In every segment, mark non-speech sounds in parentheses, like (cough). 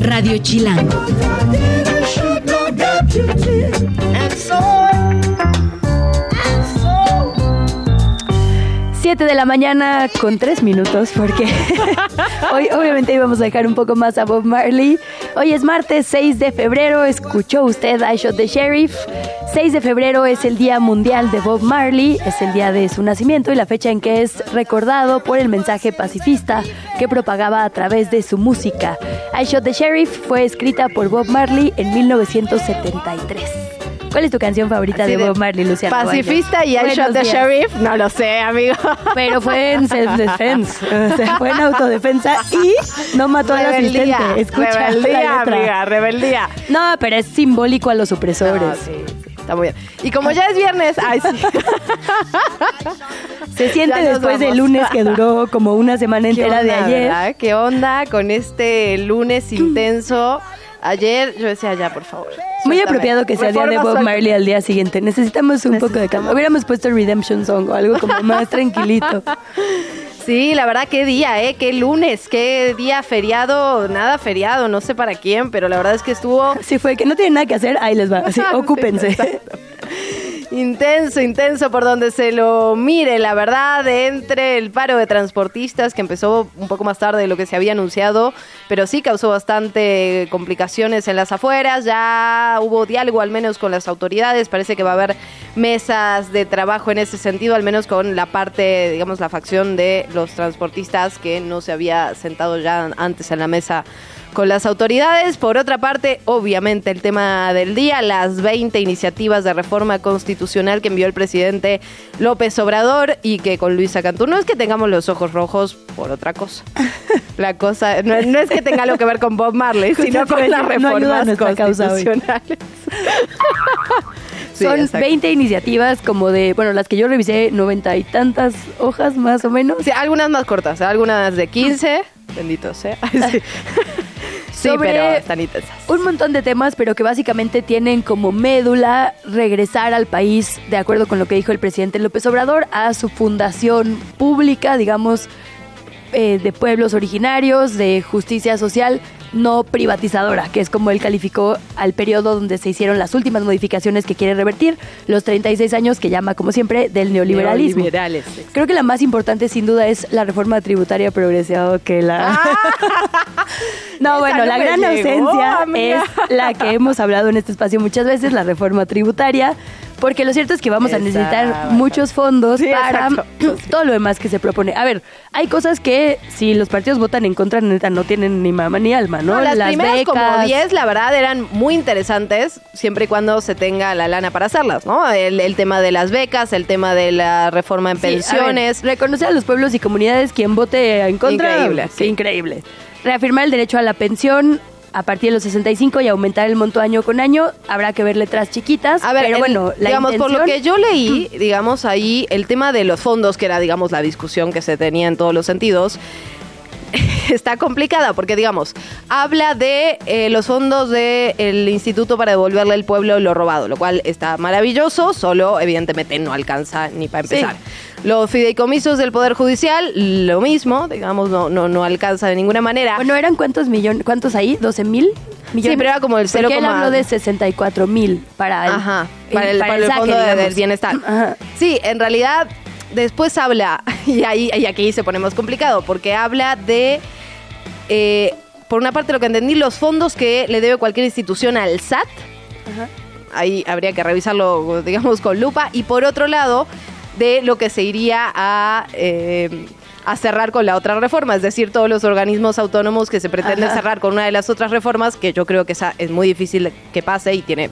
Radio Chilango. Siete de la mañana con tres minutos, porque (laughs) hoy obviamente íbamos a dejar un poco más a Bob Marley. Hoy es martes 6 de febrero, escuchó usted I Shot the Sheriff. 6 de febrero es el Día Mundial de Bob Marley, es el día de su nacimiento y la fecha en que es recordado por el mensaje pacifista que propagaba a través de su música. I Shot the Sheriff fue escrita por Bob Marley en 1973. ¿Cuál es tu canción favorita Así de Bob Marley, Luciana? Pacifista y I Buenos shot the días. sheriff. No lo sé, amigo. Pero fue en self-defense, o sea, fue en autodefensa y no mató al asistente. Escucha la rebeldía, letra. amiga, rebeldía. No, pero es simbólico a los opresores. No, sí, sí, está muy bien. Y como ya es viernes, ay, sí. Se siente Ya después del lunes que duró como una semana ¿Qué entera de ayer. verdad? ¿Qué onda con este lunes (clears throat) intenso? Ayer yo decía, ya, por favor. Muy suéltame. apropiado que sea día de Reforma, Bob. Marley al día siguiente. Necesitamos un poco de calma. Hubiéramos puesto Redemption Song o algo como (laughs) más tranquilito. Sí, la verdad, qué día, ¿eh? Qué lunes, qué día feriado, nada feriado, no sé para quién, pero la verdad es que estuvo Sí fue que no tienen nada que hacer, ahí les va. Así, Sí, ocúpense. exacto. Intenso, intenso por donde se lo mire, la verdad, entre el paro de transportistas que empezó un poco más tarde de lo que se había anunciado, pero sí causó bastante complicaciones en las afueras, ya hubo diálogo al menos con las autoridades, parece que va a haber mesas de trabajo en ese sentido, al menos con la parte, digamos, la facción de los transportistas que no se había sentado ya antes en la mesa con las autoridades. Por otra parte, obviamente el tema del día, las 20 iniciativas de reforma constitucional que envió el presidente López Obrador y que con Luisa Cantú no es que tengamos los ojos rojos por otra cosa. (laughs) La cosa no, no es que tenga algo que ver con Bob Marley, sino con las No reformas hoy. constitucionales. (laughs) Sí, Son exacto. 20 iniciativas como de, bueno, las que yo revisé, noventa y tantas hojas más o menos. Sí, algunas más cortas, algunas de 15, bendito sea. (laughs) Sí, Sí, Sobre- pero están intensas. Un montón de temas, pero que básicamente tienen como médula regresar al país, de acuerdo con lo que dijo el presidente López Obrador, a su fundación pública, digamos, eh, de pueblos originarios, de justicia social, no privatizadora, que es como él calificó al periodo donde se hicieron las últimas modificaciones que quiere revertir, los 36 años que llama, como siempre, del neoliberalismo. Neoliberales. Creo que la más importante sin duda es la reforma tributaria progresiva que la... (laughs) no, Esa bueno, no la gran llegó, ausencia amiga. es la que hemos hablado en este espacio muchas veces, la reforma tributaria, porque lo cierto es que vamos a necesitar muchos fondos Sí, para exacto. (clears throat) todo lo demás que se propone. A ver, hay cosas que si los partidos votan en contra, neta, no tienen ni mamá ni alma, ¿no? No, las, primeras becas. como 10, la verdad, eran muy interesantes, siempre y cuando se tenga la lana para hacerlas, ¿no? El, el tema de las becas, el tema de la reforma en Sí, a ver, pensiones. reconocer a los pueblos y comunidades quien vote en contra. Increíble, sí. increíble. Reafirmar el derecho a la pensión a partir de los 65 y aumentar el monto año con año. Habrá que ver letras chiquitas. A ver, pero bueno, la digamos, por lo que yo leí, digamos, ahí el tema de los fondos, que era, digamos, la discusión que se tenía en todos los sentidos, (laughs) está complicada porque, digamos, habla de eh, los fondos del Instituto para devolverle al pueblo lo robado, lo cual está maravilloso, solo evidentemente no alcanza ni para empezar. Los fideicomisos del Poder Judicial, lo mismo, digamos, no, no, no alcanza de ninguna manera. Bueno, ¿eran cuántos millones? ¿Cuántos ahí? ¿12 mil millones? Sí, pero era como el Porque 0, él habló de 64 mil para el, Ajá, para el, para el saque, fondo digamos. del bienestar. Ajá. Sí, en realidad después habla, (laughs) y ahí y aquí se pone más complicado, porque habla de, eh, por una parte lo que entendí, los fondos que le debe cualquier institución al SAT. Ahí habría que revisarlo, digamos, con lupa. Y por otro lado, de lo que se iría a... eh, a cerrar con la otra reforma, es decir, todos los organismos autónomos que se pretenden Ajá. cerrar con una de las otras reformas, que yo creo que esa es muy difícil que pase y tiene,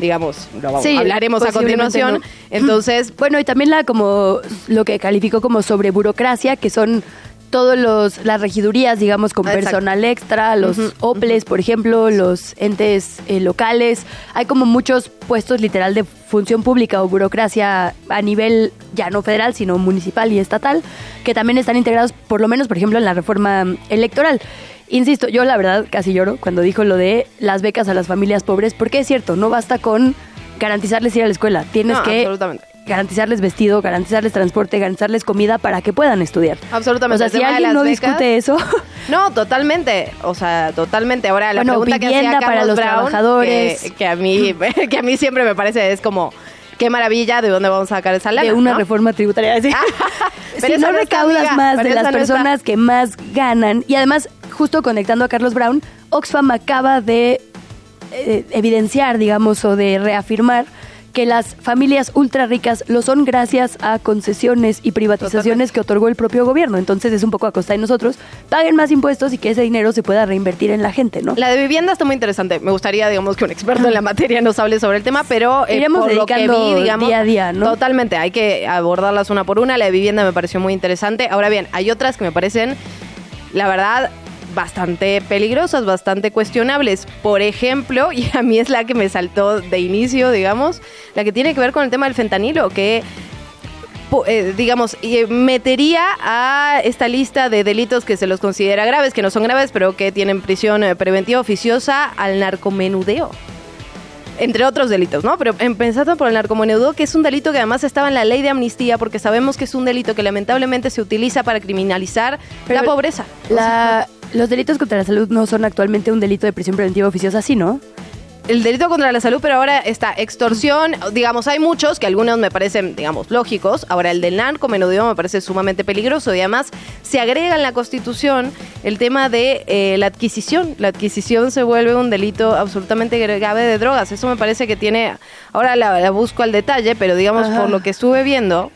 digamos, lo vamos- Sí, hablaremos a continuación. no. Entonces, (laughs) Bueno, y también la como lo que calificó como sobre burocracia, que son todos los las regidurías, digamos, con Exacto. personal extra, los OPLES, por ejemplo, los entes eh, locales. Hay como muchos puestos literal de función pública o burocracia a nivel ya no federal, sino municipal y estatal, que también están integrados, por lo menos, por ejemplo, en la reforma electoral. Insisto, yo la verdad casi lloro cuando dijo lo de las becas a las familias pobres, porque es cierto, no basta con garantizarles ir a la escuela, tienes No, que. Garantizarles vestido, garantizarles transporte, garantizarles comida para que puedan estudiar. Absolutamente. O sea, si alguien no becas- discute eso, (laughs) No, totalmente. O sea, totalmente. Ahora, la Bueno, pregunta que para los Brown, trabajadores. Que, que a mí, (laughs) que a mí siempre me parece es como, qué maravilla, ¿de dónde vamos a sacar esa lana? de una ¿no? reforma tributaria. así. (laughs) pero si no recaudas amiga, más de las está. personas que más ganan, y además, justo conectando a Carlos Brown, Oxfam acaba de eh, evidenciar, digamos, o de reafirmar que las familias ultra ricas lo son gracias a concesiones y privatizaciones que otorgó el propio gobierno. Entonces es un poco a costa de nosotros. Paguen más impuestos y que ese dinero se pueda reinvertir en la gente, ¿no? La de vivienda está muy interesante. Me gustaría, digamos, que un experto en la materia nos hable sobre el tema, pero eh, Iremos por lo que dedicando vi, digamos, día a día, ¿no? Totalmente, hay que abordarlas una por una. La de vivienda me pareció muy interesante. Ahora bien, hay otras que me parecen, la verdad, bastante peligrosas, bastante cuestionables. Por ejemplo, (laughs) y a mí es la que me saltó de inicio, digamos, la que tiene que ver con el tema del fentanilo, que eh, digamos, eh, metería a esta lista de delitos que se los considera graves, que no son graves, pero que tienen prisión eh, preventiva oficiosa al narcomenudeo. Entre otros delitos, ¿no? Pero empezando por el narcomenudeo, que es un delito que además estaba en la ley de amnistía, porque sabemos que es un delito que lamentablemente se utiliza para criminalizar Pero la pobreza. La- los delitos contra la salud no son actualmente un delito de prisión preventiva oficiosa, ¿sí, no? el delito contra la salud, pero ahora está extorsión, digamos, hay muchos que algunos me parecen, digamos, lógicos. Ahora el del narcomenudeo me parece sumamente peligroso y además se agrega en la Constitución el tema de eh, la adquisición. La adquisición se vuelve un delito absolutamente grave de drogas. Eso me parece que tiene, ahora la, la busco al detalle, pero digamos, Ajá. por lo que estuve viendo,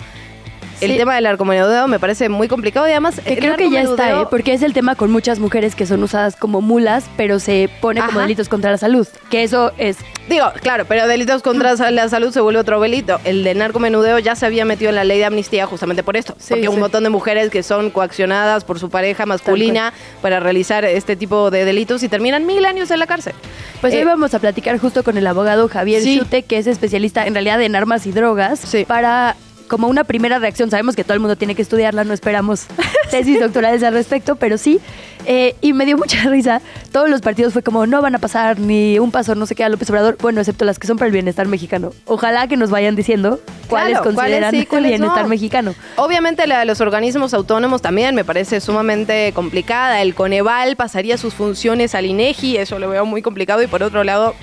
el Sí. tema del narcomenudeo me parece muy complicado y además... Que creo que ya está, ¿eh? porque es el tema con muchas mujeres que son usadas como mulas, pero se pone como delitos contra la salud. Que eso es. Digo, claro, pero delitos contra la salud se vuelve otro delito. El de narcomenudeo ya se había metido en la ley de amnistía justamente por esto. Sí, porque un sí. montón de mujeres que son coaccionadas por su pareja masculina para realizar este tipo de delitos y terminan mil años en la cárcel. Pues Eh, hoy vamos a platicar justo con el abogado Javier. Chute, que es especialista en realidad en armas y drogas, Sí. para como una primera reacción. Sabemos que todo el mundo tiene que estudiarla, no esperamos (laughs) tesis doctorales al respecto, pero sí. Eh, y me dio mucha risa. Todos los partidos fue como, no van a pasar ni un paso, no sé qué, a López Obrador. Bueno, excepto las que son para el bienestar mexicano. Ojalá que nos vayan diciendo cuáles Claro, cuáles consideran sí, (laughs) cuáles el bienestar no. mexicano. Obviamente la de los organismos autónomos también me parece sumamente complicada. El Coneval pasaría sus funciones al INEGI, eso lo veo muy complicado. Y por otro lado,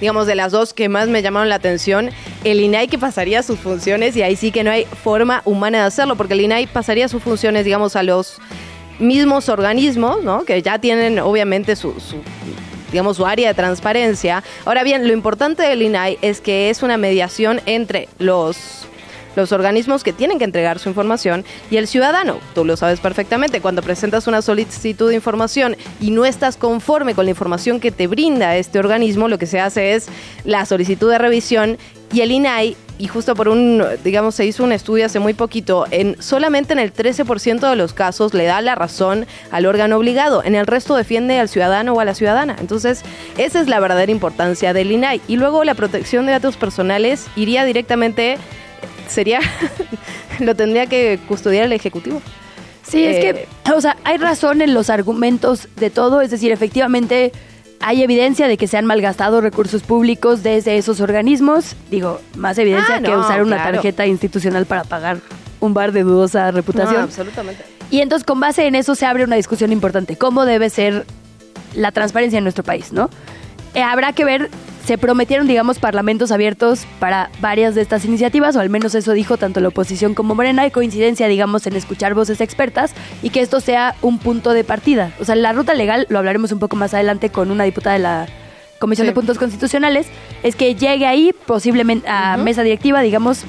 digamos, de las dos que más me llamaron la atención, el INAI que pasaría sus funciones y ahí sí que no hay forma humana de hacerlo, porque el INAI pasaría sus funciones, digamos, a los mismos organismos, ¿no? Que ya tienen obviamente su, digamos, su área de transparencia. Ahora bien, lo importante del INAI es que es una mediación entre los los organismos que tienen que entregar su información y el ciudadano. Tú lo sabes perfectamente. Cuando presentas una solicitud de información y no estás conforme con la información que te brinda este organismo, lo que se hace es la solicitud de revisión y el INAI, y justo por un, digamos, se hizo un estudio hace muy poquito, en solamente en el 13% de los casos le da la razón al órgano obligado, en el resto defiende al ciudadano o a la ciudadana. Entonces, esa es la verdadera importancia del INAI. Y luego la protección de datos personales iría directamente sería (laughs) lo tendría que custodiar el ejecutivo. Sí, es Eh, que, o sea, hay razón en los argumentos de todo, es decir, efectivamente hay evidencia de que se han malgastado recursos públicos desde esos organismos, digo, más evidencia Ah, que usar una claro. tarjeta institucional para pagar un bar de dudosa reputación. No, absolutamente. Y entonces con base en eso se abre una discusión importante, cómo debe ser la transparencia en nuestro país, ¿no? Eh, habrá que ver, se prometieron, digamos, parlamentos abiertos para varias de estas iniciativas, o al menos eso dijo tanto la oposición como Morena, hay coincidencia, digamos, en escuchar voces expertas y que esto sea un punto de partida. O sea, la ruta legal, lo hablaremos un poco más adelante con una diputada de la Comisión Sí. de Puntos Constitucionales, es que llegue ahí posiblemente a mesa directiva, digamos,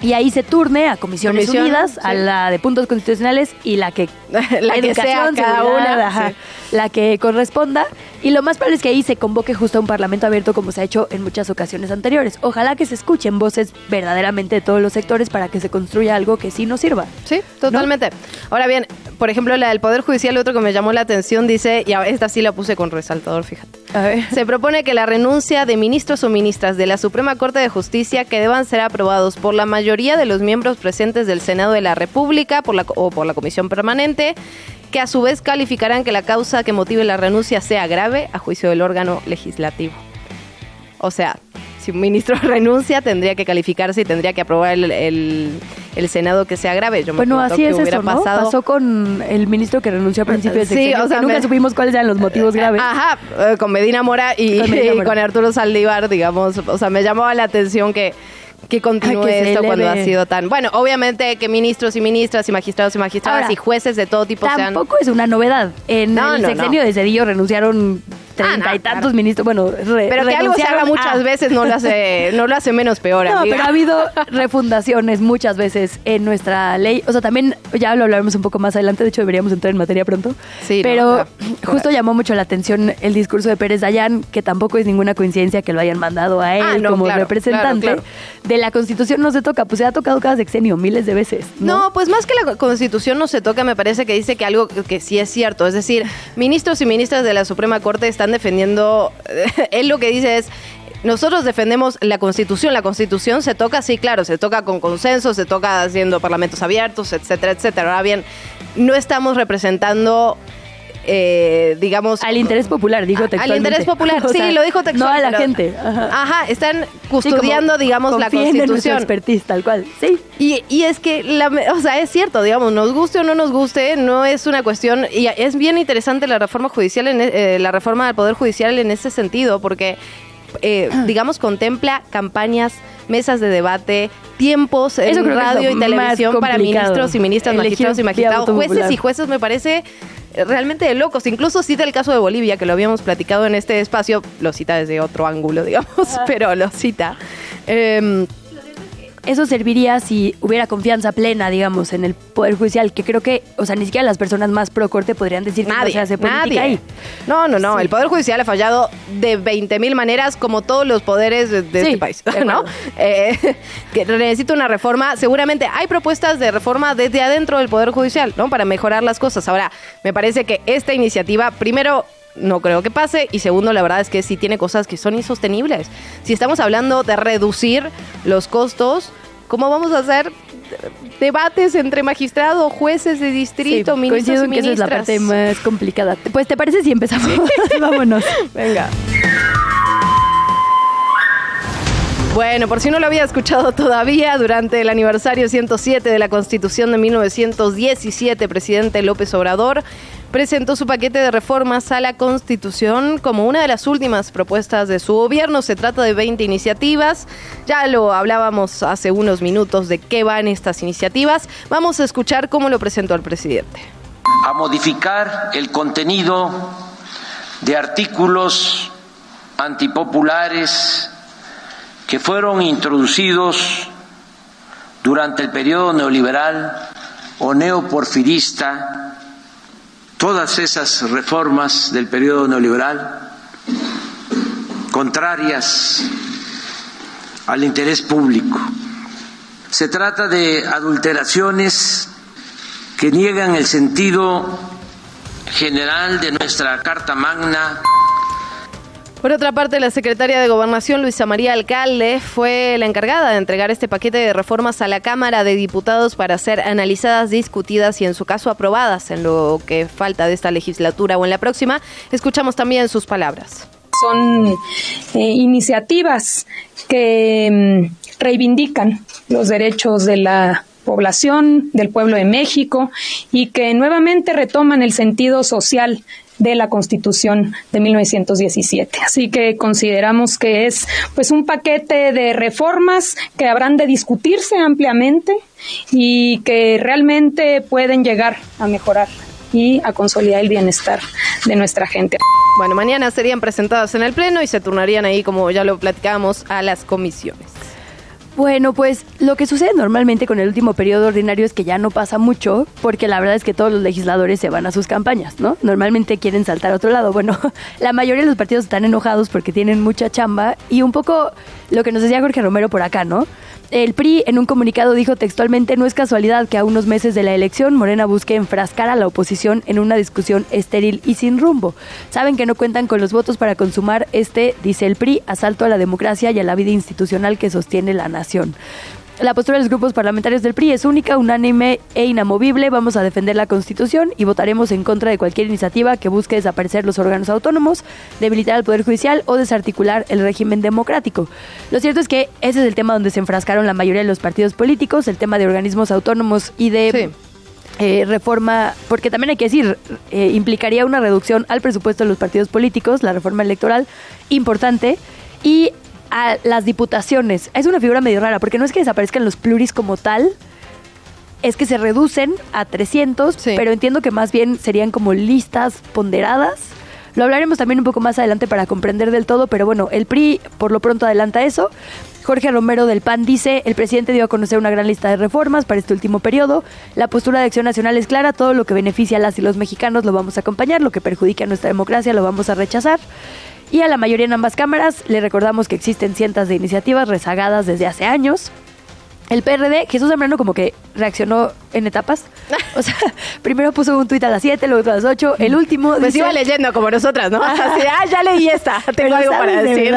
y ahí se turne a Comisiones Unidas, a la de puntos constitucionales y la que (laughs) La que sea cada una, ajá, sí. la que corresponda Y lo más probable es que ahí se convoque justo a un parlamento abierto como se ha hecho en muchas ocasiones anteriores. Ojalá que se escuchen voces verdaderamente de todos los sectores para que se construya algo que sí nos sirva. Sí, totalmente. Ahora bien, por ejemplo, la del Poder Judicial, otro que me llamó la atención, dice, y esta sí la puse con resaltador, fíjate. A ver. Se propone que la renuncia de ministros o ministras de la Suprema Corte de Justicia que deban ser aprobados por la mayoría de los miembros presentes del Senado de la República por la, o por la Comisión Permanente, que a su vez calificarán que la causa que motive la renuncia sea grave a juicio del órgano legislativo. O sea, si un ministro (laughs) renuncia, tendría que calificarse y tendría que aprobar el, el- el Senado que sea grave. Yo me Bueno, así qué es hubiera eso, ¿no? pasado. Pasó con el ministro que renunció a principios de Sí, o sea, que nunca me- supimos cuáles eran los motivos graves. Ajá, eh, con Medina Mora y Con (laughs) con, Medina Mora. Arturo Saldívar, digamos. O sea, me llamaba la atención que, que continúe que esto cuando ha sido tan... Bueno, obviamente que ministros y ministras y magistrados y magistradas Ahora, y jueces de todo tipo sean... Tampoco es una novedad. En No, el no, sexenio no. de Cedillo renunciaron treinta Ah, no, y tantos claro. ministros. Bueno, re- Pero que algo se haga muchas a- veces no lo hace (laughs) no lo hace menos peor, No, amiga. pero ha habido refundaciones muchas veces en nuestra ley. O sea, también ya lo hablaremos un poco más adelante. De hecho, deberíamos entrar en materia pronto. Sí, pero justo llamó mucho la atención el discurso de Pérez Dayan, que tampoco es ninguna coincidencia que lo hayan mandado a él Ah, como claro, representante. claro, De la Constitución no se toca, pues se ha tocado cada sexenio miles de veces. No, pues más que la constitución no se toca, me parece que dice que algo que sí es cierto. Es decir, ministros y ministras de la Suprema Corte están defendiendo, (laughs) él lo que dice es, nosotros defendemos la constitución, la constitución se toca, sí, claro, se toca con consenso, se toca haciendo parlamentos abiertos, etcétera, etcétera. Ahora bien, no estamos representando... eh, digamos Al interés popular, dijo al textualmente. interés popular, (laughs) O sí, sea, lo dijo textual. No a la gente. Ajá. Ajá, están Sí, custodiando, como digamos, la en constitución. expertise, tal cual. Sí. Y, y es que, la, o sea, es cierto, digamos, nos guste o no nos guste, no es una cuestión, y es bien interesante la reforma judicial, en, e- eh, la reforma del Poder Judicial en ese sentido, porque, eh, (clears throat) digamos, contempla campañas, mesas de debate, tiempos en radio y televisión para ministros y ministras, Elegir magistrados y magistrados, jueces y jueces, me parece realmente de locos. Incluso cita el caso de Bolivia, que lo habíamos platicado en este espacio, lo cita desde otro ángulo, (laughs) digamos, pero lo cita. Em, Eso serviría si hubiera confianza plena, digamos, en el Poder Judicial, que creo que, o sea, ni siquiera las personas más pro corte podrían decir que no Nadie, se hace política nadie. ahí. No, no, no. Sí. El Poder Judicial ha fallado de 20 mil maneras, como todos los poderes de, de Sí, este país. (laughs) ¿no? Eh, (laughs) que necesita una reforma. Seguramente hay propuestas de reforma desde adentro del Poder Judicial, ¿no? Para mejorar las cosas. Ahora, me parece que esta iniciativa, primero, no creo que pase. Y segundo, la verdad es que sí tiene cosas que son insostenibles. Si estamos hablando de reducir los costos, ¿cómo vamos a hacer debates entre magistrados, jueces de distrito, Sí, ministros y que esa es la ministras? parte más complicada. Pues, ¿te parece si empezamos? (laughs) Vámonos. Venga. Bueno, por si no lo había escuchado todavía, durante el aniversario 107 de la Constitución de 1917, presidente López Obrador presentó su paquete de reformas a la Constitución como una de las últimas propuestas de su gobierno. Se trata de 20 iniciativas. Ya lo hablábamos hace unos minutos de qué van estas iniciativas. Vamos a escuchar cómo lo presentó el presidente. a modificar el contenido de artículos antipopulares que fueron introducidos durante el periodo neoliberal o neoporfirista, todas esas reformas del periodo neoliberal contrarias al interés público. Se trata de adulteraciones que niegan el sentido general de nuestra Carta Magna Por otra parte, la secretaria de Gobernación, Luisa María Alcalde, fue la encargada de entregar este paquete de reformas a la Cámara de Diputados para ser analizadas, discutidas y, en su caso, aprobadas en lo que falta de esta legislatura o en la próxima. Escuchamos también sus palabras. son eh, iniciativas que mm, reivindican los derechos de la población, del pueblo de México y que nuevamente retoman el sentido social de la Constitución de 1917. Así que consideramos que es pues un paquete de reformas que habrán de discutirse ampliamente y que realmente pueden llegar a mejorar y a consolidar el bienestar de nuestra gente. Bueno, mañana serían presentadas en el Pleno y se turnarían ahí, como ya lo platicábamos, a las comisiones. Bueno, pues lo que sucede normalmente con el último periodo ordinario es que ya no pasa mucho, porque la verdad es que todos los legisladores se van a sus campañas, ¿no? Normalmente quieren saltar a otro lado. Bueno, (laughs) la mayoría de los partidos están enojados porque tienen mucha chamba y un poco lo que nos decía Jorge Romero por acá, ¿no? El PRI en un comunicado dijo textualmente, no es casualidad que a unos meses de la elección Morena busque enfrascar a la oposición en una discusión estéril y sin rumbo. Saben que no cuentan con los votos para consumar este, dice el PRI, asalto a la democracia y a la vida institucional que sostiene la nación. La postura de los grupos parlamentarios del PRI es única, unánime e inamovible. Vamos a defender la Constitución y votaremos en contra de cualquier iniciativa que busque desaparecer los órganos autónomos, debilitar al Poder Judicial o desarticular el régimen democrático. Lo cierto es que ese es el tema donde se enfrascaron la mayoría de los partidos políticos, el tema de organismos autónomos y de... Eh, reforma, porque también hay que decir, eh, implicaría una reducción al presupuesto de los partidos políticos, la reforma electoral, importante, y a las diputaciones. Es una figura medio rara, porque no es que desaparezcan los pluris como tal, es que se reducen a 300, pero entiendo que más bien serían como listas ponderadas. Lo hablaremos también un poco más adelante para comprender del todo, pero bueno, el PRI por lo pronto adelanta eso. Jorge Romero del PAN dice, el presidente dio a conocer una gran lista de reformas para este último periodo. La postura de Acción Nacional es clara, todo lo que beneficia a las y los mexicanos lo vamos a acompañar, lo que perjudica a nuestra democracia lo vamos a rechazar. Y a la mayoría en ambas cámaras le recordamos que existen cientos de iniciativas rezagadas desde hace años. El PRD, Jesús Zambrano como que reaccionó en etapas. (laughs) O sea, primero puso un tuit a las 7, luego a las 8. El último. Pues iba leyendo como nosotras, ¿no? Así, ah, ya leí esta. Tengo algo para decir.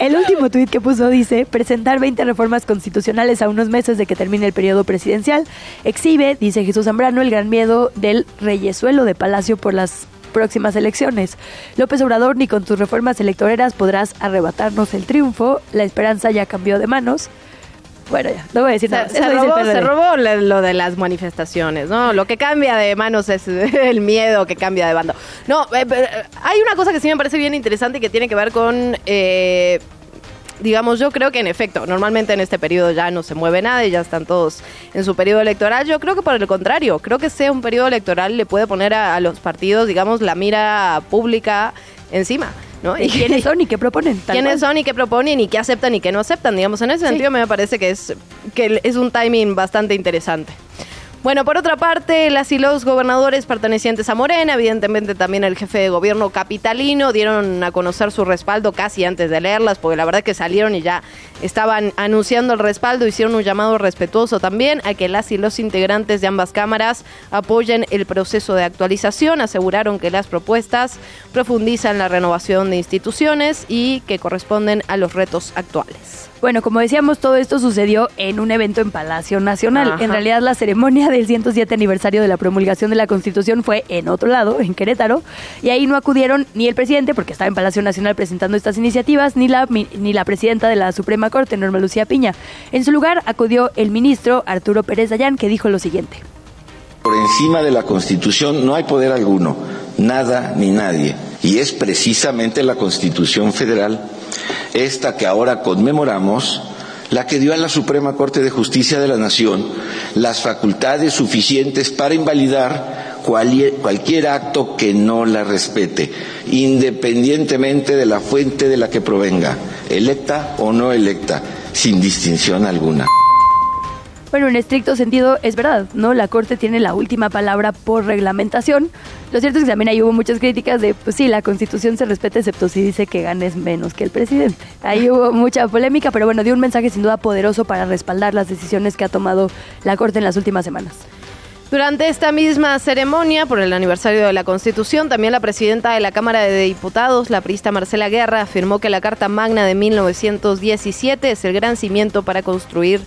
El último tuit que puso dice: presentar 20 reformas constitucionales a unos meses de que termine el periodo presidencial. Exhibe, dice Jesús Zambrano, el gran miedo del reyesuelo de Palacio por las próximas elecciones. López Obrador, ni con tus reformas electoreras podrás arrebatarnos el triunfo. La esperanza ya cambió de manos. Bueno, ya, no voy a decir nada. Se, robó, se robó, lo de las manifestaciones, ¿no? Lo que cambia de manos es (laughs) el miedo que cambia de bando. No, eh, eh, hay una cosa que sí me parece bien interesante y que tiene que ver con eh, digamos, yo creo que en efecto, normalmente en este periodo ya no se mueve nada y ya están todos en su periodo electoral. Yo creo que por el contrario, creo que sea un periodo electoral le puede poner a, los partidos, digamos, la mira pública encima. ¿no? ¿Y (laughs) quiénes son y qué proponen? ¿Quiénes son y qué proponen y qué aceptan y qué no aceptan? Digamos, en ese sentido me parece que es, que es un timing bastante interesante. Bueno, por otra parte, las y los gobernadores pertenecientes a Morena, evidentemente también el jefe de gobierno capitalino, dieron a conocer su respaldo casi antes de leerlas, porque la verdad que salieron y ya estaban anunciando el respaldo, hicieron un llamado respetuoso también a que las y los integrantes de ambas cámaras apoyen el proceso de actualización, aseguraron que las propuestas profundizan la renovación de instituciones y que corresponden a los retos actuales. Bueno, como decíamos, todo esto sucedió en un evento en Palacio Nacional. En realidad, la ceremonia del 107 aniversario de la promulgación de la Constitución fue en otro lado, en Querétaro, y ahí no acudieron ni el presidente, porque estaba en Palacio Nacional presentando estas iniciativas, ni la, ni la presidenta de la Suprema Corte, Norma Lucía Piña. En su lugar acudió el ministro Arturo Pérez Dayán, que dijo lo siguiente. Por encima de la Constitución no hay poder alguno, nada ni nadie. Y es precisamente la Constitución Federal esta que ahora conmemoramos, la que dio a la Suprema Corte de Justicia de la Nación las facultades suficientes para invalidar cualquier, acto que no la respete, independientemente de la fuente de la que provenga, electa o no electa, sin distinción alguna. Bueno, en estricto sentido es verdad, ¿no? La Corte tiene la última palabra por reglamentación. Lo cierto es que también ahí hubo muchas críticas de, pues sí, la Constitución se respeta excepto si dice que ganes menos que el presidente. Ahí (laughs) hubo mucha polémica, pero bueno, dio un mensaje sin duda poderoso para respaldar las decisiones que ha tomado la Corte en las últimas semanas. Durante esta misma ceremonia, por el aniversario de la Constitución, también la presidenta de la Cámara de Diputados, la priista Marcela Guerra, afirmó que la Carta Magna de 1917 es el gran cimiento para construir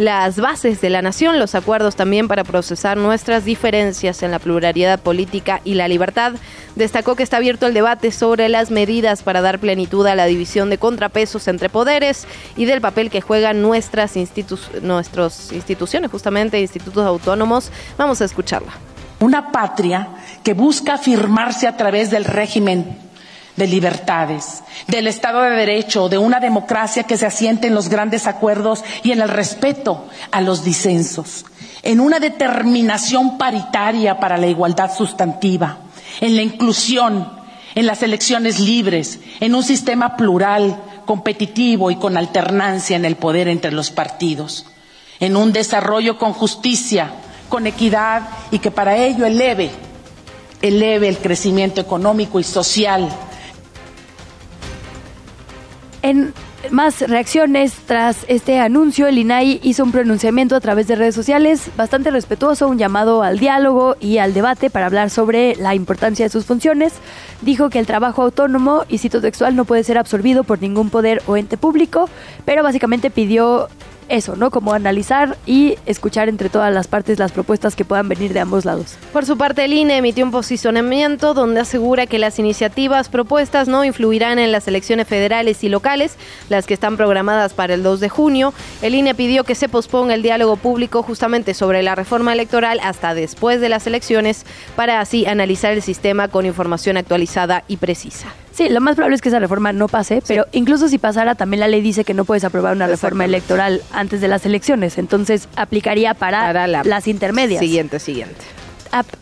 las bases de la nación, los acuerdos también para procesar nuestras diferencias en la pluralidad política y la libertad. Destacó que está abierto el debate sobre las medidas para dar plenitud a la división de contrapesos entre poderes y del papel que juegan nuestras instituciones, justamente institutos autónomos. Vamos a escucharla. Una patria que busca afirmarse a través del régimen de libertades, del Estado de Derecho, de una democracia que se asiente en los grandes acuerdos y en el respeto a los disensos, en una determinación paritaria para la igualdad sustantiva, en la inclusión, en las elecciones libres, en un sistema plural competitivo y con alternancia en el poder entre los partidos, en un desarrollo con justicia, con equidad y que para ello eleve, eleve el crecimiento económico y social. En más reacciones tras este anuncio, el INAI hizo un pronunciamiento a través de redes sociales bastante respetuoso, un llamado al diálogo y al debate para hablar sobre la importancia de sus funciones. Dijo que el trabajo autónomo y cito textual no puede ser absorbido por ningún poder o ente público, pero básicamente pidió eso, ¿no? Como analizar y escuchar entre todas las partes las propuestas que puedan venir de ambos lados. Por su parte, el INE emitió un posicionamiento donde asegura que las iniciativas propuestas no influirán en las elecciones federales y locales, las que están programadas para el 2 de junio. El INE pidió que se posponga el diálogo público justamente sobre la reforma electoral hasta después de las elecciones para así analizar el sistema con información actualizada y precisa. Sí, lo más probable es que esa reforma no pase, pero incluso si pasara, también la ley dice que no puedes aprobar una reforma electoral antes de las elecciones, entonces aplicaría para, las intermedias. Siguiente, siguiente.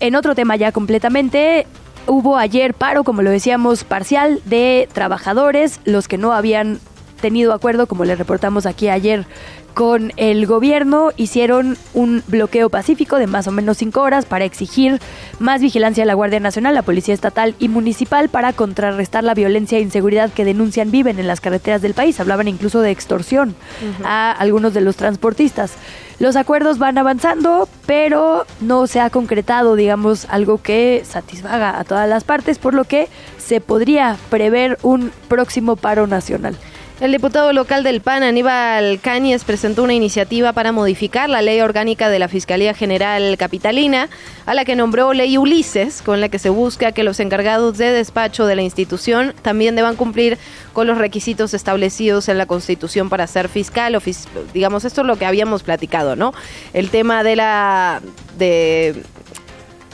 En otro tema ya completamente, hubo ayer paro, como lo decíamos, parcial de trabajadores, los que no habían tenido acuerdo, como le reportamos aquí ayer con el gobierno hicieron un bloqueo pacífico de más o menos cinco horas para exigir más vigilancia a la Guardia Nacional, la Policía Estatal y Municipal para contrarrestar la violencia e inseguridad que denuncian viven en las carreteras del país. Hablaban incluso de extorsión a algunos de los transportistas. Los acuerdos van avanzando, pero no se ha concretado, digamos, algo que satisfaga a todas las partes, por lo que se podría prever un próximo paro nacional. El diputado local del PAN, Aníbal Cáñez, presentó una iniciativa para modificar la ley orgánica de la Fiscalía General Capitalina, a la que nombró Ley Ulises, con la que se busca que los encargados de despacho de la institución también deban cumplir con los requisitos establecidos en la Constitución para ser fiscal. O digamos, esto es lo que habíamos platicado, ¿no? El tema de la de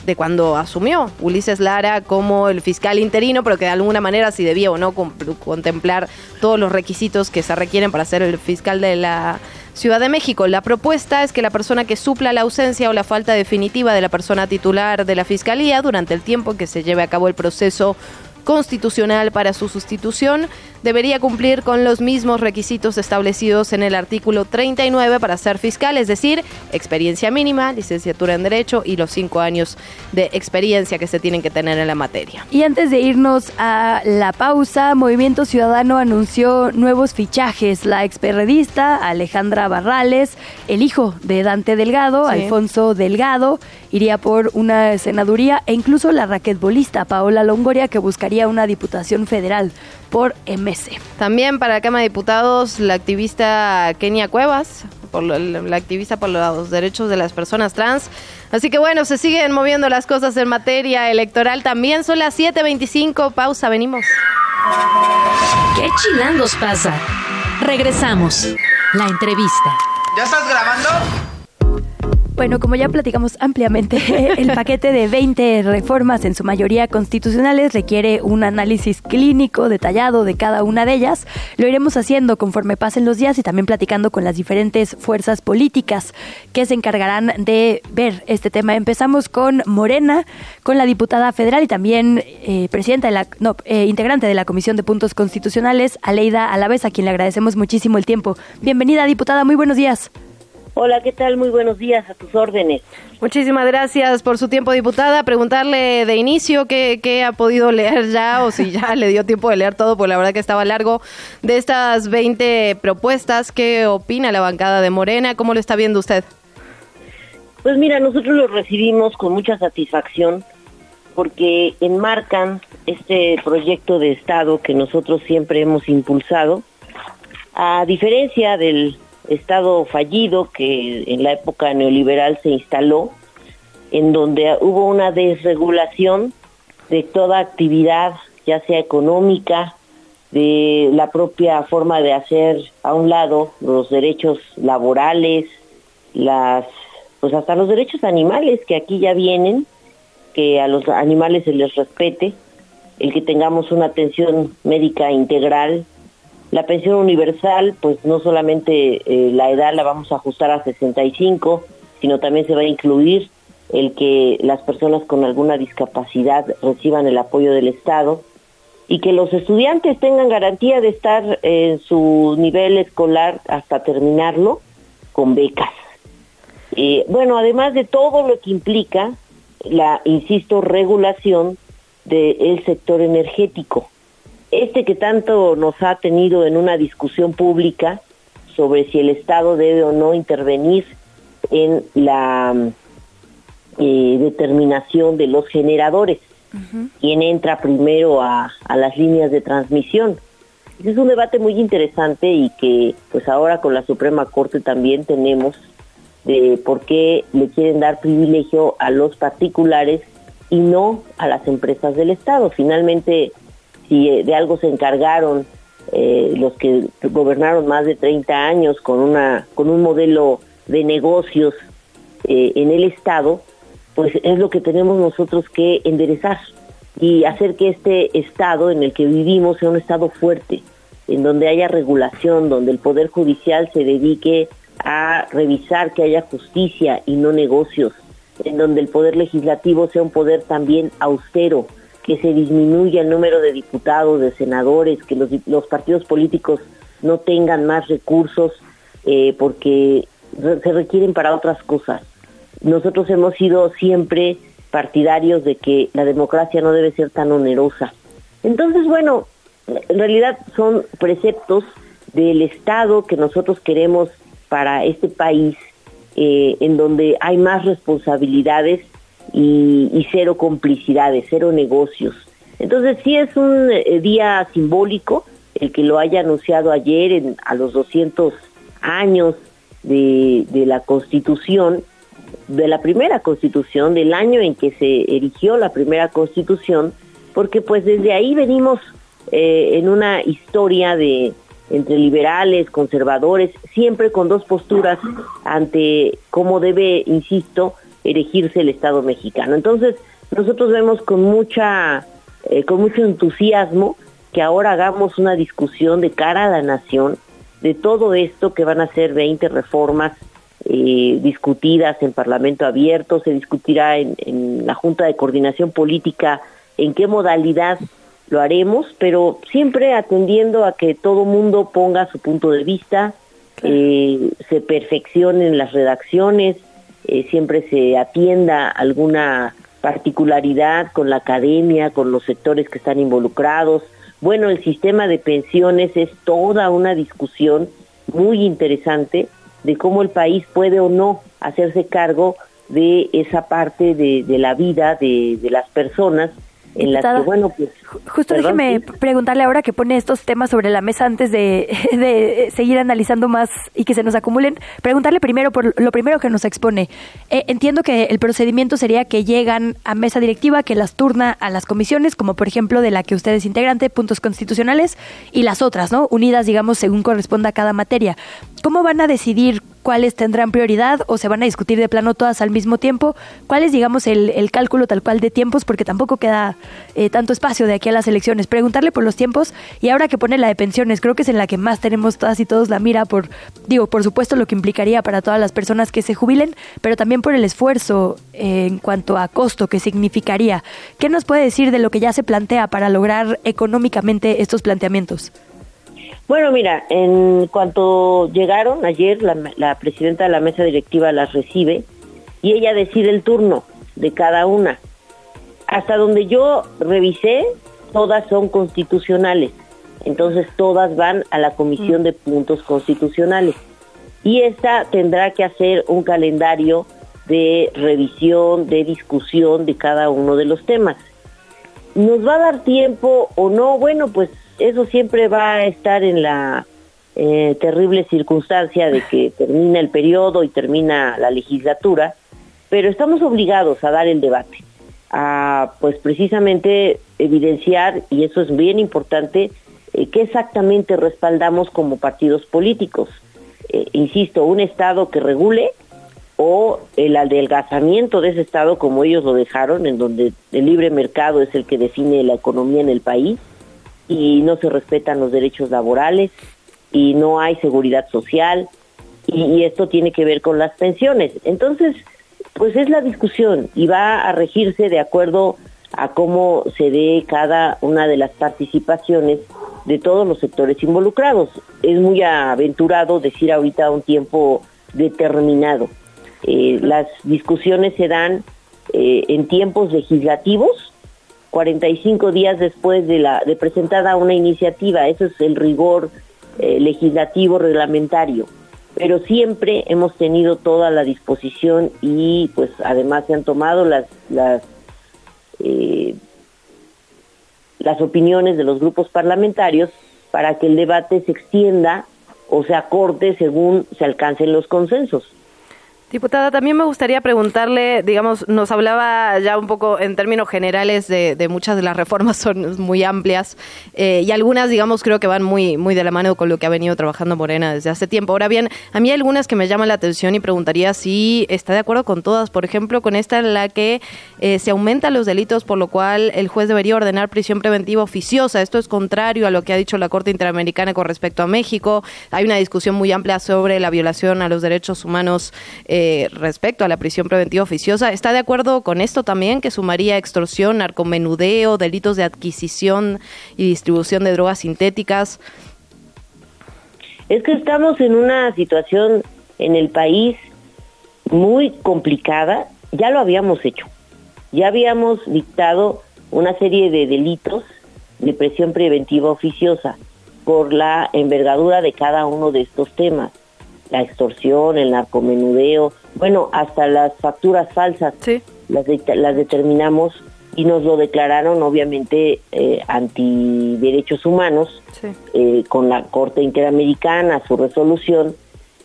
de cuando asumió Ulises Lara como el fiscal interino, pero que de alguna manera si debía o no contemplar todos los requisitos que se requieren para ser el fiscal de la Ciudad de México. La propuesta es que la persona que supla la ausencia o la falta definitiva de la persona titular de la Fiscalía durante el tiempo que se lleve a cabo el proceso constitucional para su sustitución debería cumplir con los mismos requisitos establecidos en el artículo 39 para ser fiscal, es decir, experiencia mínima, licenciatura en Derecho y los cinco años de experiencia que se tienen que tener en la materia. Y antes de irnos a la pausa, Movimiento Ciudadano anunció nuevos fichajes. La experredista Alejandra Barrales, el hijo de Dante Delgado, Alfonso Delgado, iría por una senaduría e incluso la raquetbolista Paola Longoria que buscaría una diputación federal por MC. También para la Cámara de Diputados, la activista Kenia Cuevas, por la activista por los derechos de las personas trans. Así que bueno, se siguen moviendo las cosas en materia electoral. También son las 7.25. Pausa, venimos. ¿Qué chilangos pasa? Regresamos. La entrevista. ¿Ya estás grabando? Bueno, como ya platicamos ampliamente, (laughs) el paquete de 20 reformas, en su mayoría constitucionales, requiere un análisis clínico detallado de cada una de ellas. Lo iremos haciendo conforme pasen los días y también platicando con las diferentes fuerzas políticas que se encargarán de ver este tema. Empezamos con Morena, con la diputada federal y también eh, presidenta de la, no, eh, integrante de la Comisión de Puntos Constitucionales, Aleida Alavés, a quien le agradecemos muchísimo el tiempo. Bienvenida, diputada, muy buenos días. Hola, ¿qué tal? Muy buenos días, a tus órdenes. Muchísimas gracias por su tiempo, diputada. Preguntarle de inicio qué, ha podido leer ya o si ya le dio tiempo de leer todo, pues la verdad que estaba largo, de estas 20 propuestas. ¿Qué opina la bancada de Morena? ¿Cómo lo está viendo usted? Pues mira, nosotros lo recibimos con mucha satisfacción porque enmarcan este proyecto de Estado que nosotros siempre hemos impulsado, a diferencia del Estado fallido que en la época neoliberal se instaló, en donde hubo una desregulación de toda actividad, ya sea económica, de la propia forma de hacer a un lado los derechos laborales, las pues hasta los derechos animales que aquí ya vienen, que a los animales se les respete, el que tengamos una atención médica integral, la pensión universal, pues no solamente eh, la edad la vamos a ajustar a 65, sino también se va a incluir el que las personas con alguna discapacidad reciban el apoyo del Estado. y que los estudiantes tengan garantía de estar en su nivel escolar hasta terminarlo con becas. Eh, bueno, además de todo lo que implica la, insisto, regulación del sector energético. Este que tanto nos ha tenido en una discusión pública sobre si el Estado debe o no intervenir en la eh, determinación de los generadores quién entra primero a, a las líneas de transmisión. es un debate muy interesante y que pues ahora con la Suprema Corte también tenemos de por qué le quieren dar privilegio a los particulares y no a las empresas del Estado. Finalmente, si eh, de algo se encargaron eh, los que gobernaron más de 30 años con, una, con un modelo de negocios eh, en el Estado, pues es lo que tenemos nosotros que enderezar y hacer que este estado en el que vivimos sea un estado fuerte, en donde haya regulación, donde el Poder Judicial se dedique a revisar que haya justicia y no negocios, en donde el Poder Legislativo sea un poder también austero, que se disminuya el número de diputados, de senadores, que los, partidos políticos no tengan más recursos eh, porque se requieren para otras cosas nosotros hemos sido siempre partidarios de que la democracia no debe ser tan onerosa. Entonces, bueno, en realidad son preceptos del Estado que nosotros queremos para este país, eh, en donde hay más responsabilidades y, cero complicidades, cero negocios. Entonces, sí es un eh, día simbólico el que lo haya anunciado ayer en, a los 200 años de, de la Constitución de la primera constitución, del año en que se erigió la primera constitución, porque pues desde ahí venimos eh, en una historia de entre liberales, conservadores, siempre con dos posturas ante cómo debe, insisto, erigirse el Estado mexicano. Entonces, nosotros vemos con mucha, eh, con mucho entusiasmo que ahora hagamos una discusión de cara a la nación de todo esto que van a ser 20 reformas eh, discutidas en Parlamento abierto, se discutirá en, la Junta de Coordinación Política en qué modalidad lo haremos, pero siempre atendiendo a que todo mundo ponga su punto de vista, eh, se perfeccionen las redacciones, eh, siempre se atienda alguna particularidad con la academia, con los sectores que están involucrados. Bueno, el sistema de pensiones es toda una discusión muy interesante de cómo el país puede o no hacerse cargo de esa parte de, la vida de las personas en que, bueno, pues... Justo déjeme preguntarle ahora que pone estos temas sobre la mesa antes de, (laughs) de, seguir analizando más y que se nos acumulen, preguntarle primero por lo primero que nos expone. Eh, entiendo que el procedimiento sería que llegan a mesa directiva, que las turna a las comisiones, como por ejemplo de la que usted es integrante, puntos constitucionales, y las otras, ¿no? Unidas, digamos, según corresponda a cada materia. ¿Cómo van a decidir cuáles tendrán prioridad o se van a discutir de plano todas al mismo tiempo? ¿Cuál es, digamos, el, el cálculo tal cual de tiempos? Porque tampoco queda eh, tanto espacio de aquí a las elecciones. Preguntarle por los tiempos y ahora que pone la de pensiones, creo que es en la que más tenemos todas y todos la mira por, digo, por supuesto lo que implicaría para todas las personas que se jubilen, pero también por el esfuerzo eh, en cuanto a costo que significaría. ¿Qué nos puede decir de lo que ya se plantea para lograr económicamente estos planteamientos? Bueno, mira, en cuanto llegaron ayer, la, presidenta de la mesa directiva las recibe y ella decide el turno de cada una. Hasta donde yo revisé, todas son constitucionales. Entonces todas van a la Comisión de Puntos Constitucionales. Y esta tendrá que hacer un calendario de revisión, de discusión de cada uno de los temas. ¿Nos va a dar tiempo o no? Bueno, pues eso siempre va a estar en la eh, terrible circunstancia de que termina el periodo y termina la legislatura, pero estamos obligados a dar el debate, a pues precisamente evidenciar, y eso es bien importante, eh, qué exactamente respaldamos como partidos políticos. Eh, insisto, un Estado que regule o el adelgazamiento de ese Estado como ellos lo dejaron, en donde el libre mercado es el que define la economía en el país, y no se respetan los derechos laborales y no hay seguridad social y, esto tiene que ver con las pensiones. Entonces, pues es la discusión y va a regirse de acuerdo a cómo se dé cada una de las participaciones de todos los sectores involucrados. Es muy aventurado decir ahorita un tiempo determinado. Eh, las discusiones se dan eh, en tiempos legislativos, 45 días después de, la, de presentada una iniciativa. Eso es el rigor eh, legislativo reglamentario. Pero siempre hemos tenido toda la disposición y pues además se han tomado las, las eh, las opiniones de los grupos parlamentarios para que el debate se extienda o se acorte según se alcancen los consensos. Diputada, también me gustaría preguntarle, digamos, nos hablaba ya un poco en términos generales de, muchas de las reformas, (laughs) son muy amplias eh, y algunas, digamos, creo que van muy, muy de la mano con lo que ha venido trabajando Morena desde hace tiempo. Ahora bien, a mí hay algunas que me llaman la atención y preguntaría si está de acuerdo con todas. Por ejemplo, con esta en la que eh, se aumentan los delitos, por lo cual el juez debería ordenar prisión preventiva oficiosa. Esto es contrario a lo que ha dicho la Corte Interamericana con respecto a México. Hay una discusión muy amplia sobre la violación a los derechos humanos. Eh, respecto a la prisión preventiva oficiosa. ¿Está de acuerdo con esto también, que sumaría extorsión, narcomenudeo, delitos de adquisición y distribución de drogas sintéticas? Es que estamos en una situación en el país muy complicada. Ya lo habíamos hecho. Ya habíamos dictado una serie de delitos de prisión preventiva oficiosa por la envergadura de cada uno de estos temas la extorsión, el narcomenudeo, bueno, hasta las facturas falsas. Las, las determinamos y nos lo declararon obviamente eh, anti derechos humanos eh, con la Corte Interamericana, su resolución,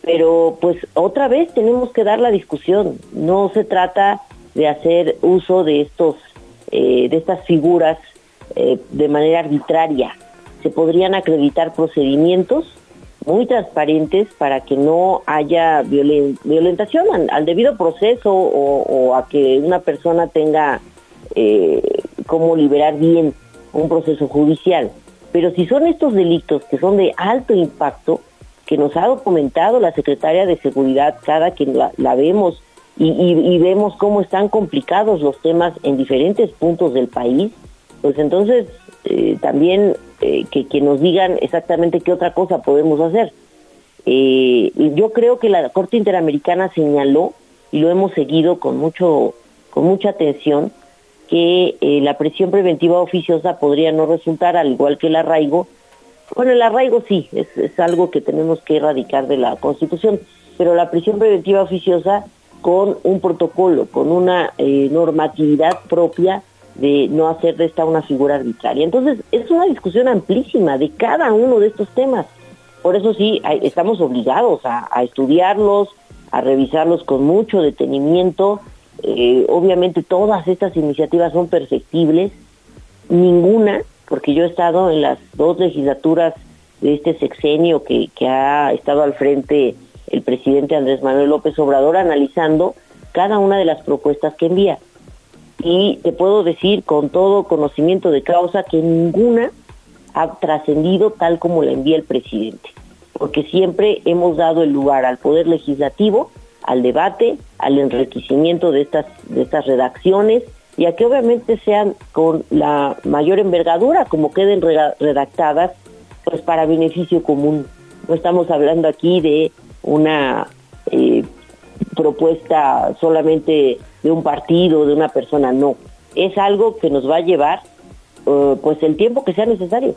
pero pues otra vez tenemos que dar la discusión, no se trata de hacer uso de estos eh, de estas figuras eh, de manera arbitraria, se podrían acreditar procedimientos muy transparentes para que no haya violentación al, debido proceso o, a que una persona tenga eh, cómo liberar bien un proceso judicial. Pero si son estos delitos que son de alto impacto, que nos ha documentado la secretaria de Seguridad cada que la, vemos y, vemos cómo están complicados los temas en diferentes puntos del país, pues entonces eh, también eh, que, que, nos digan exactamente qué otra cosa podemos hacer. Eh, yo creo que la Corte Interamericana señaló, y lo hemos seguido con, mucho, con mucha atención, que eh, la presión preventiva oficiosa podría no resultar, al igual que el arraigo. Bueno, el arraigo sí, es, es algo que tenemos que erradicar de la Constitución, pero la prisión preventiva oficiosa con un protocolo, con una normatividad propia de no hacer de esta una figura arbitraria. Entonces, es una discusión amplísima de cada uno de estos temas. Por eso sí, estamos obligados a, estudiarlos, a revisarlos con mucho detenimiento. Eh, obviamente todas estas iniciativas son perfectibles, ninguna, porque yo he estado en las dos legislaturas de este sexenio que, que ha estado al frente el presidente Andrés Manuel López Obrador analizando cada una de las propuestas que envía y te puedo decir con todo conocimiento de causa que ninguna ha trascendido tal como la envía el presidente, porque siempre hemos dado el lugar al poder legislativo, al debate, al enriquecimiento de estas de estas redacciones y a que obviamente sean con la mayor envergadura como queden redactadas pues para beneficio común. No estamos hablando aquí de una eh, propuesta solamente de un partido, de una persona, no. Es algo que nos va a llevar eh, pues el tiempo que sea necesario.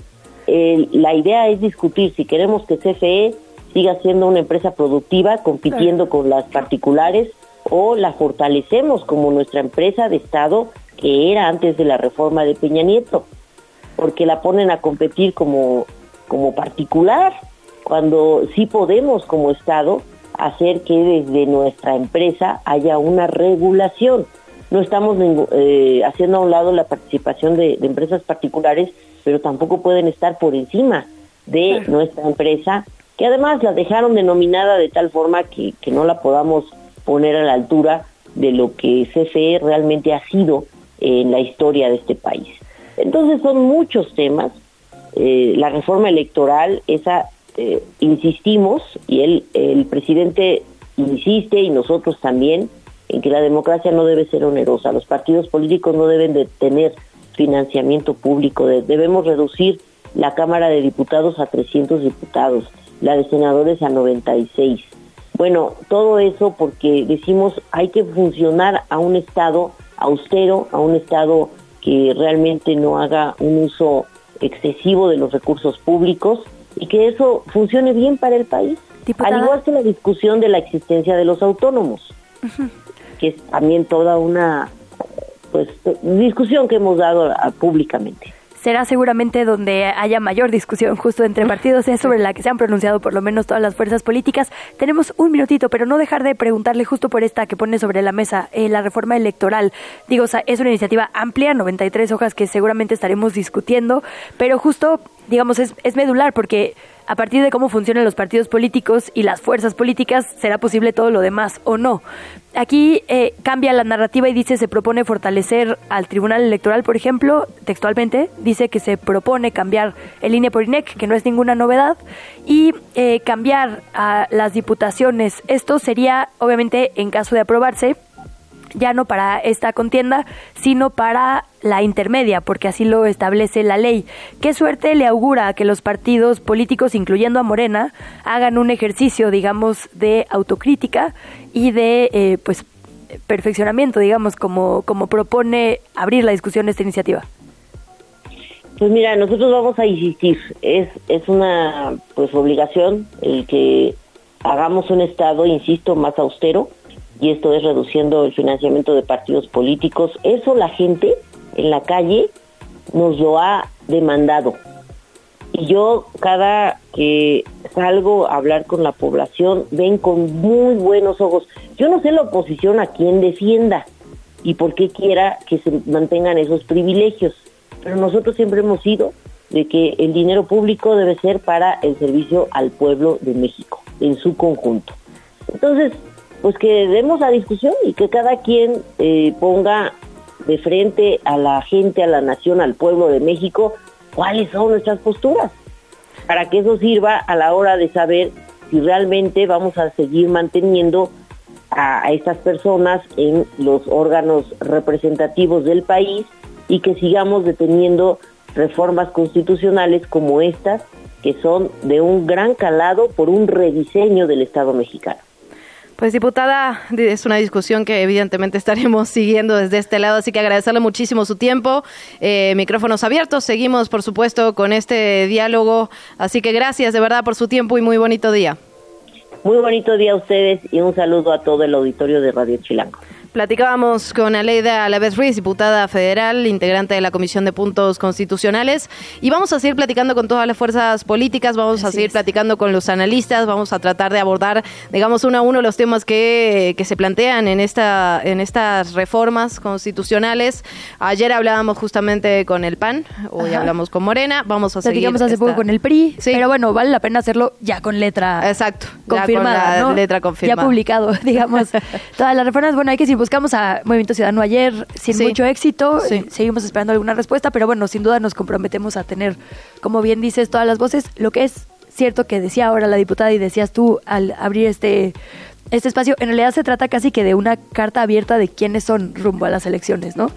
la idea es discutir si queremos que CFE siga siendo una empresa productiva, compitiendo con las particulares, o la fortalecemos como nuestra empresa de Estado que era antes de la reforma de Peña Nieto, porque la ponen a competir como, como particular, cuando sí podemos como Estado hacer que desde nuestra empresa haya una regulación. No estamos eh, haciendo a un lado la participación de, empresas particulares, pero tampoco pueden estar por encima de nuestra empresa, que además la dejaron denominada de tal forma que, que no la podamos poner a la altura de lo que CFE realmente ha sido en la historia de este país. Entonces son muchos temas. Eh, la reforma electoral, esa insistimos, y él, el presidente insiste y nosotros también, en que la democracia no debe ser onerosa. Los partidos políticos no deben de tener financiamiento público. debemos reducir la Cámara de Diputados a 300 diputados, la de senadores a 96. Bueno, todo eso porque decimos hay que funcionar a un Estado austero, a un Estado que realmente no haga un uso excesivo de los recursos públicos y que eso funcione bien para el país. Al igual que la discusión de la existencia de los autónomos, que es también toda una pues discusión que hemos dado públicamente será seguramente donde haya mayor discusión justo entre partidos, es sobre la que se han pronunciado por lo menos todas las fuerzas políticas. Tenemos un minutito, pero no dejar de preguntarle justo por esta que pone sobre la mesa, eh, la reforma electoral. Digo, es una iniciativa amplia, 93 hojas que seguramente estaremos discutiendo, pero justo, digamos, es, es medular porque a partir de cómo funcionan los partidos políticos y las fuerzas políticas, será posible todo lo demás o no. Aquí eh, cambia la narrativa y dice se propone fortalecer al Tribunal Electoral, por ejemplo, textualmente, dice que se propone cambiar el INE por INEC, que no es ninguna novedad, y eh, cambiar a las diputaciones. Esto sería, obviamente, en caso de aprobarse, ya no para esta contienda, sino para la intermedia, porque así lo establece la ley. ¿Qué suerte le augura que los partidos políticos, incluyendo a Morena, hagan un ejercicio, digamos, de autocrítica y de, eh, pues, perfeccionamiento, digamos, como, como propone abrir la discusión esta iniciativa? Pues mira, nosotros vamos a insistir, es, es una pues obligación el que hagamos un Estado, insisto, más austero, y esto es reduciendo el financiamiento de partidos políticos. Eso la gente en la calle nos lo ha demandado. Y yo cada que salgo a hablar con la población ven con muy buenos ojos. Yo no sé la oposición a quién defienda y por qué quiera que se mantengan esos privilegios, pero nosotros siempre hemos sido de que el dinero público debe ser para el servicio al pueblo de México en su conjunto. Entonces, pues que demos la discusión y que cada quien eh, ponga de frente a la gente, a la nación, al pueblo de México, cuáles son nuestras posturas, para que eso sirva a la hora de saber si realmente vamos a seguir manteniendo a, a estas personas en los órganos representativos del país y que sigamos deteniendo reformas constitucionales como estas, que son de un gran calado por un rediseño del Estado mexicano. Pues diputada, es una discusión que evidentemente estaremos (laughs) siguiendo desde este lado, así que agradecerle muchísimo su tiempo. Eh, micrófonos abiertos, seguimos por supuesto con este diálogo, así que gracias de verdad por su tiempo y muy bonito día. Muy bonito día a ustedes y un saludo a todo el auditorio de Radio Chilango. Platicábamos con Aleida Alavés Ruiz, diputada federal, integrante de la Comisión de Puntos Constitucionales, y vamos a seguir platicando con todas las fuerzas políticas, vamos a seguir platicando con los analistas, vamos a tratar de abordar, digamos, uno a uno los temas que, que se plantean en, esta, en estas reformas constitucionales. Ayer hablábamos justamente con el PAN, hoy hablamos con Morena, vamos a seguir. Platicamos hace poco con el PRI, pero bueno, vale la pena hacerlo ya con letra. Exacto, confirmada, letra confirmada. Ya publicado, (laughs) digamos. (laughs) todas las reformas, bueno, hay que decir buscamos a Movimiento Ciudadano ayer sin mucho éxito. Seguimos esperando alguna respuesta, pero bueno, sin duda nos comprometemos a tener, como bien dices, todas las voces. Lo que es cierto que decía ahora la diputada y decías tú al abrir este este espacio, en realidad se trata casi que de una carta abierta de quiénes son rumbo a las elecciones, ¿no?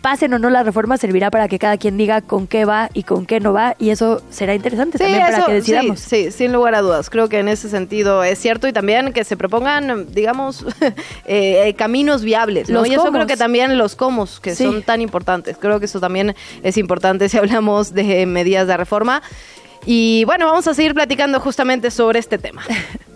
Pasen o no la reforma servirá para que cada quien diga con qué va y con qué no va y eso será interesante también para que decidamos. Sí, sin lugar a dudas. Creo que en ese sentido es cierto y también que se propongan, digamos, (laughs) eh, caminos viables. ¿no? y eso creo que también los comos, que son tan importantes. Creo que eso también es importante si hablamos de medidas de reforma. Y bueno, vamos a seguir platicando justamente sobre este tema. (laughs)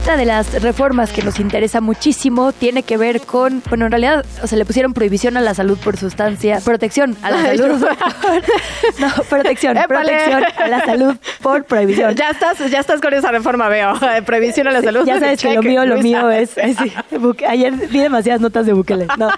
Otra de las reformas que nos interesa muchísimo tiene que ver con, bueno, en realidad, o sea, le pusieron prohibición a la salud por sustancia, protección a la salud. no, (laughs) protección, protección a la salud por prohibición. Ya estás, ya estás con esa reforma, veo. Prohibición a la salud. Ya sabes que lo mío, lo mío es. ayer vi demasiadas notas de Bukele. No,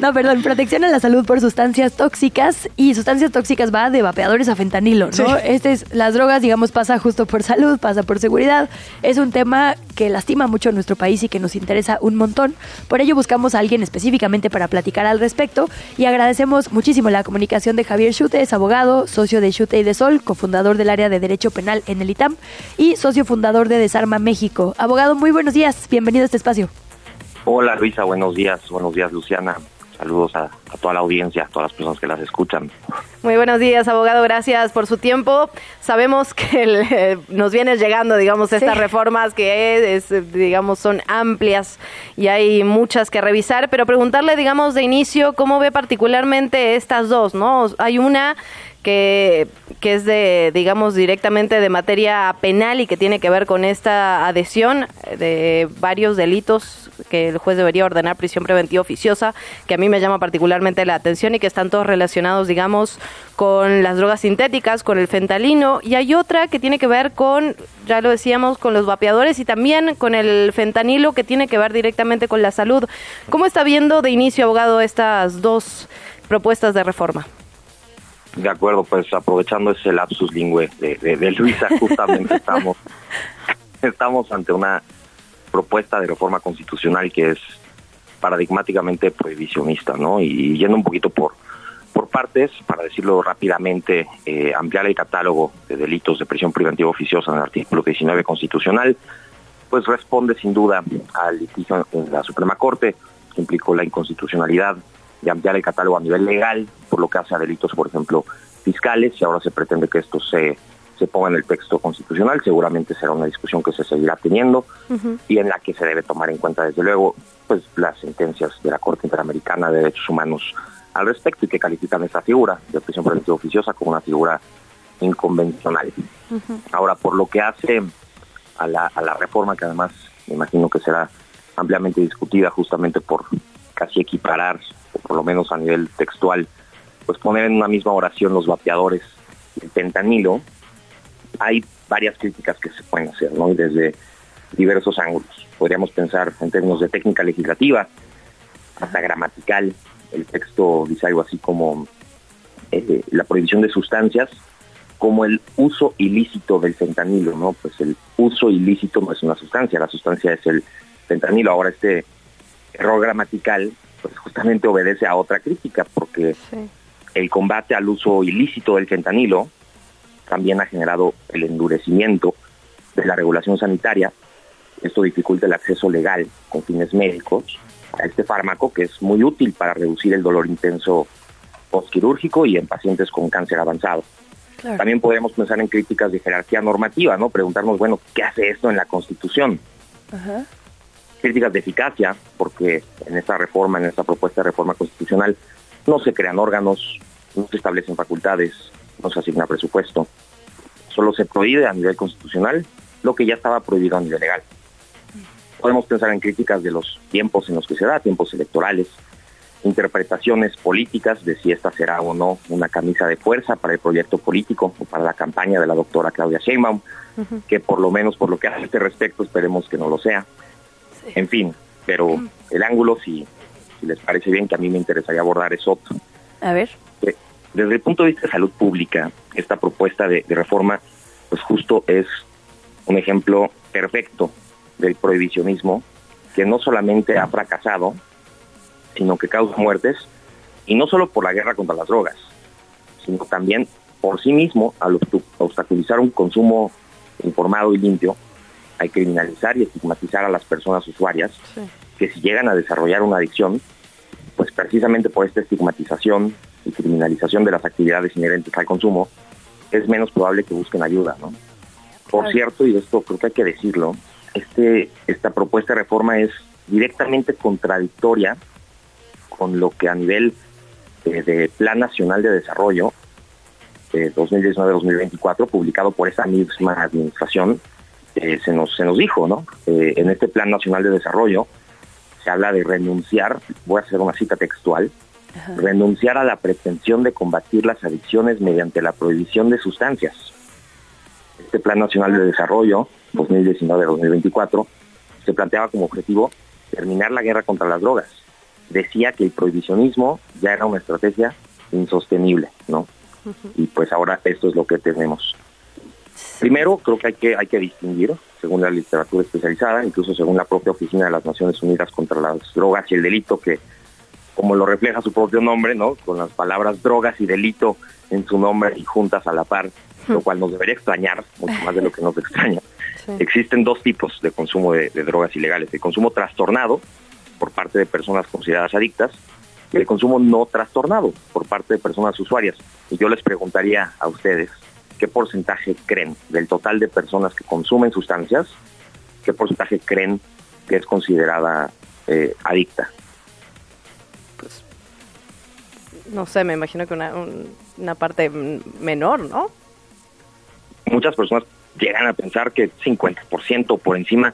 no, perdón. Protección a la salud por sustancias tóxicas y sustancias tóxicas va de vapeadores a fentanilo, ¿no? Este es, las drogas, digamos, pasa justo por salud, pasa por seguridad. Es un tema que lastima mucho nuestro país y que nos interesa un montón. Por ello buscamos a alguien específicamente para platicar al respecto y agradecemos muchísimo la comunicación de Javier Chute, es abogado, socio de Chute y de Sol, cofundador del área de Derecho Penal en el ITAM y socio fundador de Desarma México. Abogado, muy buenos días, bienvenido a este espacio. Hola Luisa, buenos días, buenos días Luciana. Saludos a, toda la audiencia, a todas las personas que las escuchan. Muy buenos días, abogado. Gracias por su tiempo. Sabemos que nos viene llegando, digamos, estas reformas que es, digamos, son amplias y hay muchas que revisar, pero preguntarle, digamos, de inicio, ¿cómo ve particularmente estas dos, no? Hay una que, que es de, digamos, directamente de materia penal y que tiene que ver con esta adhesión de varios delitos que el juez debería ordenar prisión preventiva oficiosa, que a mí me llama particularmente la atención y que están todos relacionados, digamos, con las drogas sintéticas, con el fentalino, y hay otra que tiene que ver con, ya lo decíamos, con los vapeadores y también con el fentanilo que tiene que ver directamente con la salud. ¿Cómo está viendo de inicio, abogado, estas dos propuestas de reforma? De acuerdo, pues aprovechando ese lapsus lingüe de, Luisa, justamente (laughs) estamos, estamos ante una propuesta de reforma constitucional que es paradigmáticamente prohibicionista, ¿no? Y yendo un poquito por, por partes, para decirlo rápidamente, eh, ampliar el catálogo de delitos de prisión preventiva oficiosa en el artículo 19 constitucional, pues responde sin duda al litigio en la Suprema Corte, que implicó la inconstitucionalidad de ampliar el catálogo a nivel legal, por lo que hace a delitos, por ejemplo, fiscales, y ahora se pretende que esto se, se ponga en el texto constitucional. Seguramente será una discusión que se seguirá teniendo y en la que se debe tomar en cuenta, desde luego, pues las sentencias de la Corte Interamericana de Derechos Humanos al respecto y que califican esta figura de prisión preventiva oficiosa como una figura inconvencional. Ahora, por lo que hace a la, a la reforma, que además me imagino que será ampliamente discutida justamente por casi equiparar por lo menos a nivel textual, pues poner en una misma oración los vapeadores el pentanilo, hay varias críticas que se pueden hacer, ¿no? Y desde diversos ángulos. Podríamos pensar en términos de técnica legislativa, hasta gramatical. El texto dice algo así como eh, la prohibición de sustancias como el uso ilícito del fentanilo, ¿no? Pues el uso ilícito no es una sustancia, la sustancia es el fentanilo. Ahora este error gramatical pues justamente obedece a otra crítica, porque el combate al uso ilícito del fentanilo también ha generado el endurecimiento de la regulación sanitaria. Esto dificulta el acceso legal con fines médicos a este fármaco que es muy útil para reducir el dolor intenso postquirúrgico y en pacientes con cáncer avanzado. También podemos pensar en críticas de jerarquía normativa, ¿no? Preguntarnos, bueno, ¿qué hace esto en la Constitución? Ajá críticas de eficacia, porque en esta reforma, en esta propuesta de reforma constitucional, no se crean órganos, no se establecen facultades, no se asigna presupuesto. Solo se prohíbe a nivel constitucional lo que ya estaba prohibido a nivel legal. Podemos pensar en críticas de los tiempos en los que se da, tiempos electorales, interpretaciones políticas de si esta será o no una camisa de fuerza para el proyecto político o para la campaña de la doctora Claudia Sheinbaum, que por lo menos por lo que hace este respecto esperemos que no lo sea. En fin, pero el ángulo, si, les parece bien, que a mí me interesaría abordar es otro. A ver. Desde el punto de vista de salud pública, esta propuesta de, reforma, pues justo es un ejemplo perfecto del prohibicionismo que no solamente ha fracasado, sino que causa muertes, y no solo por la guerra contra las drogas, sino también por sí mismo al obstaculizar un consumo informado y limpio, hay criminalizar y estigmatizar a las personas usuarias que si llegan a desarrollar una adicción, pues precisamente por esta estigmatización y criminalización de las actividades inherentes al consumo, es menos probable que busquen ayuda, ¿no? Por cierto, y esto creo que hay que decirlo, este, esta propuesta de reforma es directamente contradictoria con lo que a nivel eh, de Plan Nacional de Desarrollo de 2019-2024, publicado por esa misma administración, eh, se, nos, se nos dijo, ¿no? Eh, en este Plan Nacional de Desarrollo se habla de renunciar, voy a hacer una cita textual, renunciar a la pretensión de combatir las adicciones mediante la prohibición de sustancias. este Plan Nacional de Desarrollo 2019-2024 se planteaba como objetivo terminar la guerra contra las drogas. Decía que el prohibicionismo ya era una estrategia insostenible, ¿no? Y pues ahora esto es lo que tenemos. Primero, creo que hay que hay que distinguir, según la literatura especializada, incluso según la propia Oficina de las Naciones Unidas contra las Drogas y el Delito, que como lo refleja su propio nombre, ¿no? Con las palabras drogas y delito en su nombre y juntas a la par, lo cual nos debería extrañar, mucho más de lo que nos extraña. (laughs) Existen dos tipos de consumo de, de drogas ilegales, el consumo trastornado por parte de personas consideradas adictas y el consumo no trastornado por parte de personas usuarias. Y yo les preguntaría a ustedes, ¿qué porcentaje creen del total de personas que consumen sustancias, qué porcentaje creen que es considerada eh, adicta? No sé, me imagino que una, un- una parte menor, ¿no? Muchas personas llegan a pensar que 50% por encima,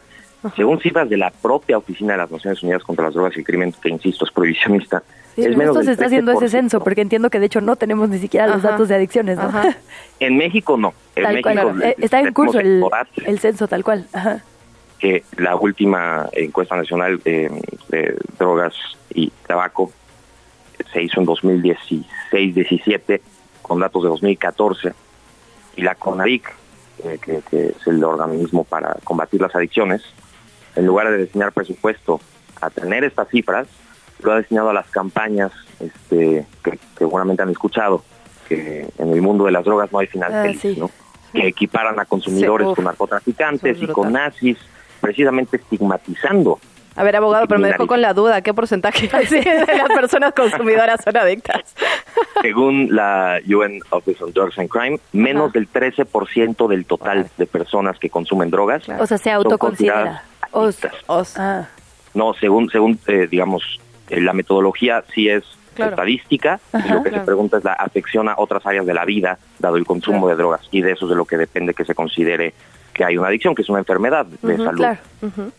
según cifras de la propia Oficina de las Naciones Unidas contra las Drogas y el Crimen, que insisto es prohibicionista, Sí, es menos del se está haciendo ese 13%. censo, porque entiendo que de hecho no tenemos ni siquiera los Ajá. datos de adicciones, ¿no? Ajá. (laughs) En México no. En Tal México cual. le- Eh, está en curso el, el censo tal cual. Ajá. que la última encuesta nacional de, de drogas y tabaco se hizo en 2016-17 con datos de 2014 y la CONADIC, eh, que, que es el organismo para combatir las adicciones, en lugar de destinar presupuesto a tener estas cifras, lo ha destinado a las campañas este, que, que seguramente han escuchado, que en el mundo de las drogas no hay final Ah, feliz, sí. ¿no? que equiparan a consumidores Sí, con narcotraficantes y con nazis, precisamente estigmatizando. A ver, abogado, pero me dejó con la duda. ¿Qué porcentaje (laughs) de las personas consumidoras son adictas? (laughs) Según la UN Office on Drugs and Crime, menos del 13% del total de personas que consumen drogas O sea, se autoconsidera. Os- ah, No, según, según eh, digamos, eh, la metodología sí es Claro. estadística y lo que Claro. se pregunta es la afección a otras áreas de la vida dado el consumo de drogas y de eso es de lo que depende que se considere que hay una adicción, que es una enfermedad de salud claro.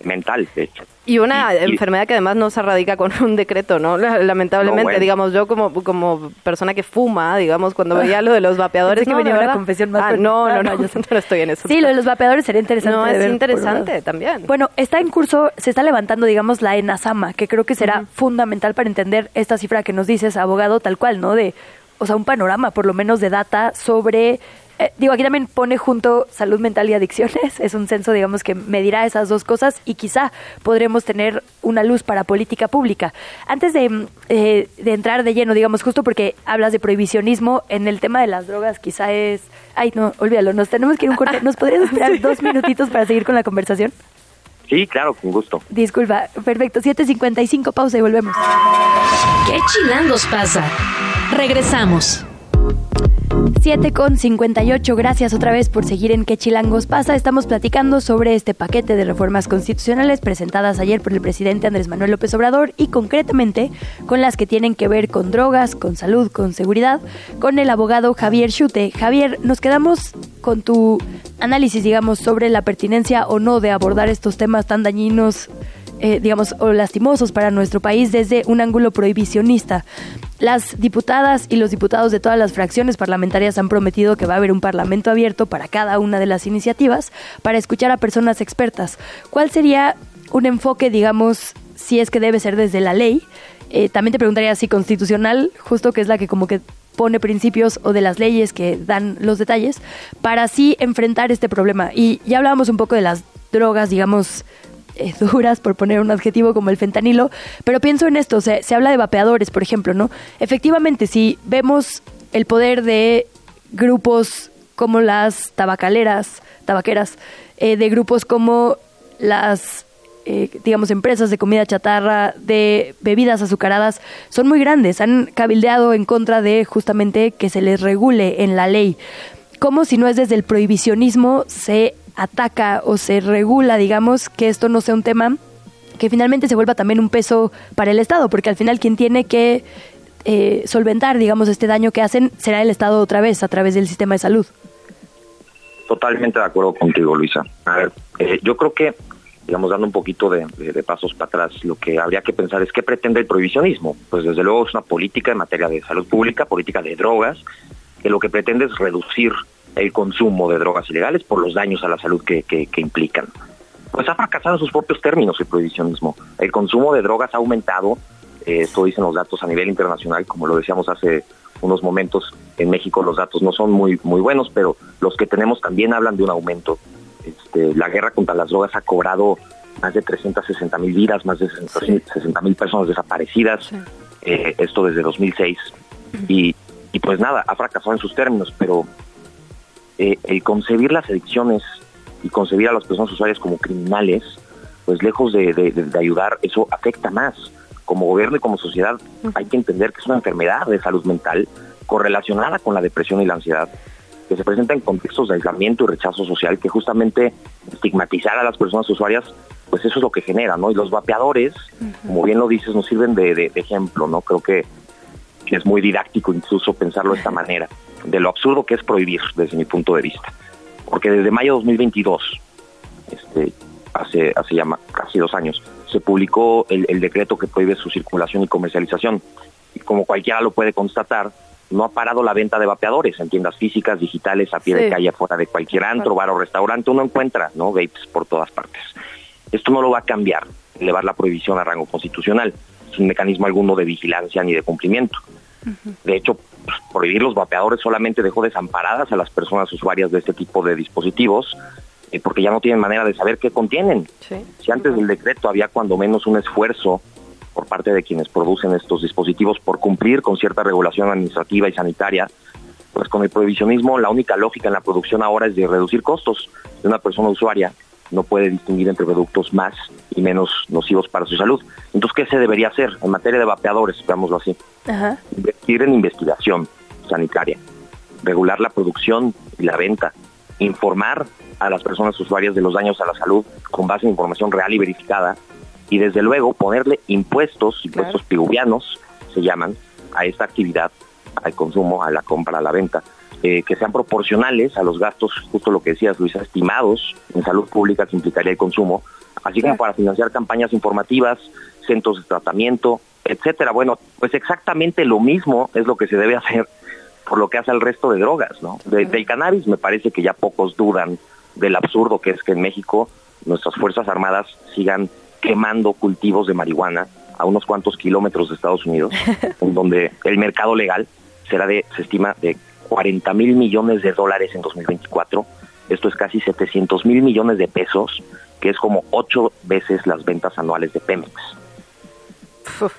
Mental, de hecho. Y una Y- y- enfermedad que además no se radica con un decreto, ¿no? La- Lamentablemente, No, bueno. digamos, yo como, como persona que fuma, digamos, cuando veía lo de los vapeadores... (laughs) Que no, venía una confesión más Ah, fuerte. no, Ah, no, no, no, yo (laughs) no estoy en eso. Sí, lo de los vapeadores sería interesante. No, es ver, interesante también. Bueno, está en curso, se está levantando, digamos, la ENASAMA, que creo que será fundamental para entender esta cifra que nos dices, abogado, tal cual, ¿no? De, o sea, un panorama, por lo menos, de data sobre. Eh, digo, aquí también pone junto salud mental y adicciones. Es un censo, digamos, que medirá esas dos cosas y quizá podremos tener una luz para política pública. Antes de, eh, de entrar de lleno, digamos, justo porque hablas de prohibicionismo, en el tema de las drogas quizá es... Ay, no, olvídalo, nos tenemos que ir un corte. ¿Nos podrías (laughs) esperar dos minutitos para seguir con la conversación? Sí, claro, con gusto. Disculpa, perfecto. 7.55, pausa y volvemos. ¿Qué chilangos pasa? Regresamos. 7 con 58, gracias otra vez por seguir en Qué Chilangos pasa. Estamos platicando sobre este paquete de reformas constitucionales presentadas ayer por el presidente Andrés Manuel López Obrador y concretamente con las que tienen que ver con drogas, con salud, con seguridad, con el abogado Javier Chute. Javier, nos quedamos con tu análisis, digamos, sobre la pertinencia o no de abordar estos temas tan dañinos eh, digamos, lastimosos para nuestro país desde un ángulo prohibicionista. Las diputadas y los diputados de todas las fracciones parlamentarias han prometido que va a haber un parlamento abierto para cada una de las iniciativas para escuchar a personas expertas. ¿Cuál sería un enfoque, digamos, si es que debe ser desde la ley? Eh, también te preguntaría si constitucional, justo que es la que como que pone principios o de las leyes que dan los detalles, para así enfrentar este problema. Y ya hablábamos un poco de las drogas, digamos, eh, (laughs) duras, por poner un adjetivo como el fentanilo, pero pienso en esto, se, se habla de vapeadores, por ejemplo, ¿no? Efectivamente, si vemos el poder de grupos como las tabacaleras, tabaqueras, eh, de grupos como las eh, digamos, empresas de comida chatarra, de bebidas azucaradas, son muy grandes. Han cabildeado en contra de justamente que se les regule en la ley. ¿Cómo si no es desde el prohibicionismo se ataca o se regula, digamos, que esto no sea un tema que finalmente se vuelva también un peso para el Estado? Porque al final quien tiene que eh, solventar, digamos, este daño que hacen será el Estado otra vez a través del sistema de salud. Totalmente de acuerdo contigo, Luisa. A ver, eh, yo creo que, digamos, dando un poquito de, de- de pasos para atrás, lo que habría que pensar es qué pretende el prohibicionismo. Pues desde luego es una política en materia de salud pública, política de drogas, que lo que pretende es reducir el consumo de drogas ilegales por los daños a la salud que, que, implican. Pues ha fracasado en sus propios términos el prohibicionismo. El consumo de drogas ha aumentado, eh, esto dicen los datos a nivel internacional, como lo decíamos hace unos momentos, en México los datos no son muy, muy buenos, pero los que tenemos también hablan de un aumento. Este, la guerra contra las drogas ha cobrado más de 360 mil vidas, más de 60 mil personas desaparecidas, eh, esto desde 2006. Y, y pues nada, ha fracasado en sus términos, pero eh, el concebir las adicciones y concebir a las personas usuarias como criminales, pues lejos de, ayudar, eso afecta más. Como gobierno y como sociedad hay que entender que es una enfermedad de salud mental correlacionada con la depresión y la ansiedad, que se presenta en contextos de aislamiento y rechazo social, que justamente estigmatizar a las personas usuarias, pues eso es lo que genera, ¿no? Y los vapeadores, como bien lo dices, nos sirven de, ejemplo, ¿no? Creo que es muy didáctico incluso pensarlo de esta (laughs) manera de lo absurdo que es prohibir desde mi punto de vista. Porque desde mayo de 2022, este, hace, hace ya casi dos años, se publicó el, decreto que prohíbe su circulación y comercialización. Y como cualquiera lo puede constatar, no ha parado la venta de vapeadores en tiendas físicas, digitales, a pie de calle, fuera de cualquier antro, bar o restaurante, uno encuentra, ¿no? Vapes por todas partes. Esto no lo va a cambiar, elevar la prohibición a rango constitucional, sin mecanismo alguno de vigilancia ni de cumplimiento. De hecho, prohibir los vapeadores solamente dejó desamparadas a las personas usuarias de este tipo de dispositivos eh, porque ya no tienen manera de saber qué contienen. Si antes del decreto había cuando menos un esfuerzo por parte de quienes producen estos dispositivos por cumplir con cierta regulación administrativa y sanitaria, pues con el prohibicionismo la única lógica en la producción ahora es de reducir costos de una persona usuaria no puede distinguir entre productos más y menos nocivos para su salud. Entonces, ¿qué se debería hacer en materia de vapeadores, veámoslo así? Ajá. Invertir en investigación sanitaria, regular la producción y la venta, informar a las personas usuarias de los daños a la salud con base en información real y verificada, y desde luego ponerle impuestos, impuestos piguvianos, se llaman, a esta actividad, al consumo, a la compra, a la venta, eh, que sean proporcionales a los gastos, justo lo que decías, Luisa, estimados en salud pública que implicaría el consumo, así como para financiar campañas informativas, centros de tratamiento, etcétera. Bueno, pues exactamente lo mismo es lo que se debe (laughs) hacer por lo que hace al resto de drogas, ¿no? del cannabis me parece que ya pocos dudan del absurdo que es que en México nuestras Fuerzas Armadas sigan quemando cultivos de marihuana a unos cuantos kilómetros de Estados Unidos, (laughs) en donde el mercado legal será de, se estima, de 40 mil millones de dólares en 2024. Esto es casi 700 mil millones de pesos, que es como ocho veces las ventas anuales de Pemex.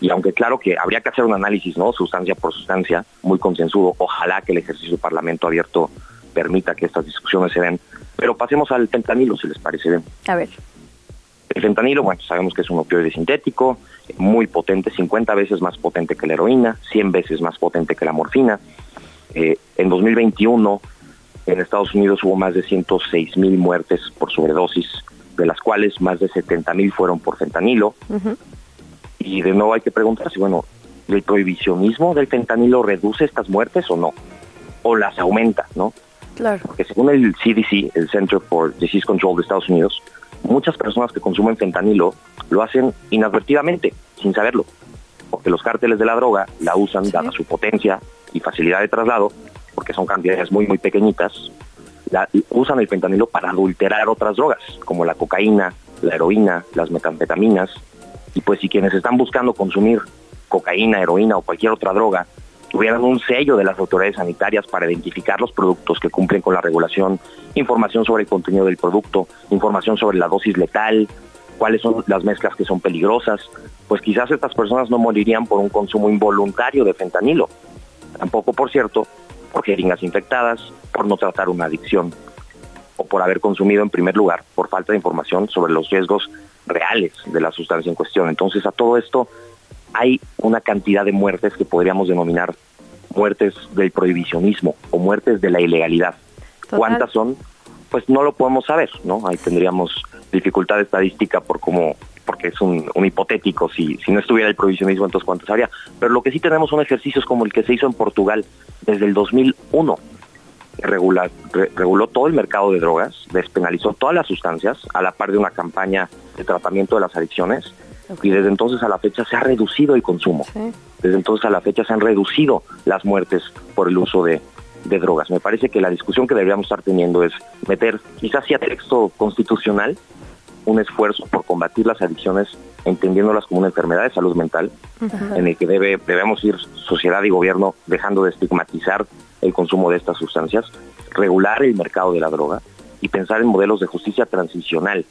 Y aunque claro que habría que hacer un análisis, ¿no? Sustancia por sustancia, muy consensuado, ojalá que el ejercicio del Parlamento abierto permita que estas discusiones se den. Pero pasemos al fentanilo, si les parece bien. A ver. El fentanilo, bueno, sabemos que es un opioide sintético, muy potente, 50 veces más potente que la heroína, 100 veces más potente que la morfina. Eh, en 2021 en Estados Unidos hubo más de 106 mil muertes por sobredosis, de las cuales más de 70 mil fueron por fentanilo. Y de nuevo hay que preguntarse, bueno, ¿el prohibicionismo del fentanilo reduce estas muertes o no? ¿O las aumenta, no? Claro. Porque según el CDC, el Center for Disease Control de Estados Unidos, muchas personas que consumen fentanilo lo hacen inadvertidamente, sin saberlo. Porque los cárteles de la droga la usan, dada su potencia, y facilidad de traslado, porque son cantidades muy, muy pequeñitas, usan el fentanilo para adulterar otras drogas, como la cocaína, la heroína, las metanfetaminas. Y pues si quienes están buscando consumir cocaína, heroína o cualquier otra droga tuvieran un sello de las autoridades sanitarias para identificar los productos que cumplen con la regulación, información sobre el contenido del producto, información sobre la dosis letal, cuáles son las mezclas que son peligrosas, pues quizás estas personas no morirían por un consumo involuntario de fentanilo, Tampoco, por cierto, por jeringas infectadas, por no tratar una adicción o por haber consumido en primer lugar por falta de información sobre los riesgos reales de la sustancia en cuestión. Entonces, a todo esto hay una cantidad de muertes que podríamos denominar muertes del prohibicionismo o muertes de la ilegalidad. ¿Cuántas son? Pues no lo podemos saber, ¿no? Ahí tendríamos dificultad estadística por cómo porque es un, hipotético, si, si no estuviera el provisionismo, entonces cuántos habría. Pero lo que sí tenemos son ejercicios como el que se hizo en Portugal desde el 2001. Regula, reguló todo el mercado de drogas, despenalizó todas las sustancias a la par de una campaña de tratamiento de las adicciones y desde entonces a la fecha se ha reducido el consumo. Desde entonces a la fecha se han reducido las muertes por el uso de, de drogas. Me parece que la discusión que deberíamos estar teniendo es meter, quizás sí a texto constitucional, un esfuerzo por combatir las adicciones, entendiéndolas como una enfermedad de salud mental, en el que debe, debemos ir sociedad y gobierno dejando de estigmatizar el consumo de estas sustancias, regular el mercado de la droga y pensar en modelos de justicia transicional,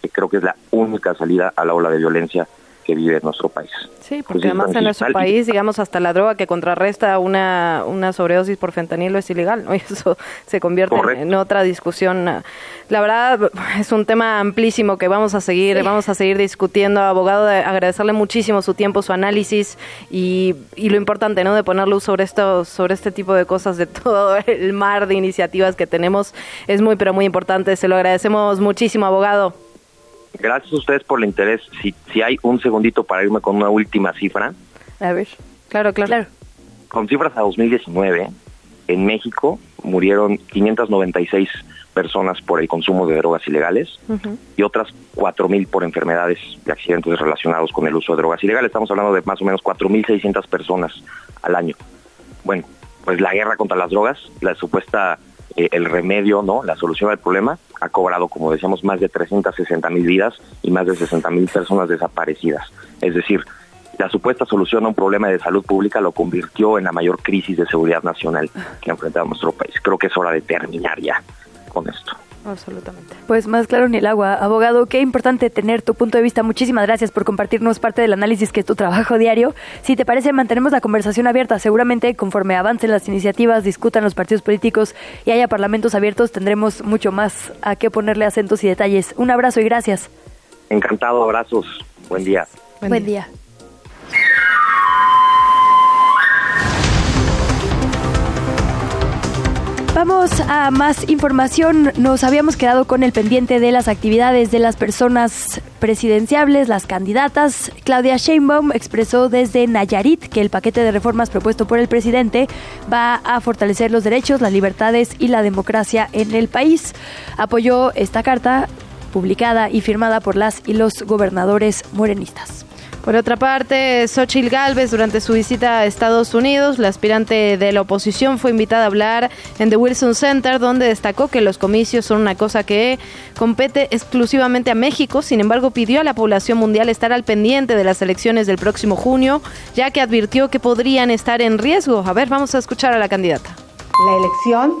que creo que es la única salida a la ola de violencia que vive nuestro país. Sí, porque además en nuestro país, digamos, hasta la droga que contrarresta una, una sobredosis por fentanilo es ilegal, ¿no? (laughs) Y eso se convierte en, otra discusión. La verdad, es un tema amplísimo que vamos a seguir, vamos a seguir discutiendo. Abogado, agradecerle muchísimo su tiempo, su análisis y, y lo importante, ¿no? De poner luz sobre esto, sobre este tipo de cosas, de (laughs) todo el mar de iniciativas que tenemos. Es muy, pero muy importante. Se lo agradecemos muchísimo, abogado. Gracias a ustedes por el interés. Si, si hay un segundito para irme con una última cifra. A ver, claro, claro. Con cifras a 2019, en México murieron 596 personas por el consumo de drogas ilegales y otras 4.000 por enfermedades de accidentes relacionados con el uso de drogas ilegales. Estamos hablando de más o menos 4.600 personas al año. Bueno, pues la guerra contra las drogas, la supuesta eh, el remedio, no, la solución al problema, ha cobrado, como decíamos, más de 360 mil vidas y más de 60 mil personas desaparecidas. Es decir, la supuesta solución a un problema de salud pública lo convirtió en la mayor crisis de seguridad nacional que ha enfrentado nuestro país. Creo que es hora de terminar ya con esto. Absolutamente. Pues más claro ni el agua. Abogado, qué importante tener tu punto de vista. Muchísimas gracias por compartirnos parte del análisis que es tu trabajo diario. Si te parece, mantenemos la conversación abierta. Seguramente conforme avancen las iniciativas, discutan los partidos políticos y haya parlamentos abiertos, tendremos mucho más a qué ponerle acentos y detalles. Un abrazo y gracias. Encantado, abrazos. Buen día. Buen, día. Vamos a más información. Nos habíamos quedado con el pendiente de las actividades de las personas presidenciables, las candidatas. Claudia Sheinbaum expresó desde Nayarit que el paquete de reformas propuesto por el presidente va a fortalecer los derechos, las libertades y la democracia en el país. Apoyó esta carta publicada y firmada por las y los gobernadores morenistas. Por otra parte, Xochitl Galvez, durante su visita a Estados Unidos, la aspirante de la oposición fue invitada a hablar en The Wilson Center, donde destacó que los comicios son una cosa que compete exclusivamente a México. Sin embargo, pidió a la población mundial estar al pendiente de las elecciones del próximo junio, ya que advirtió que podrían estar en riesgo. A ver, vamos a escuchar a la candidata. La elección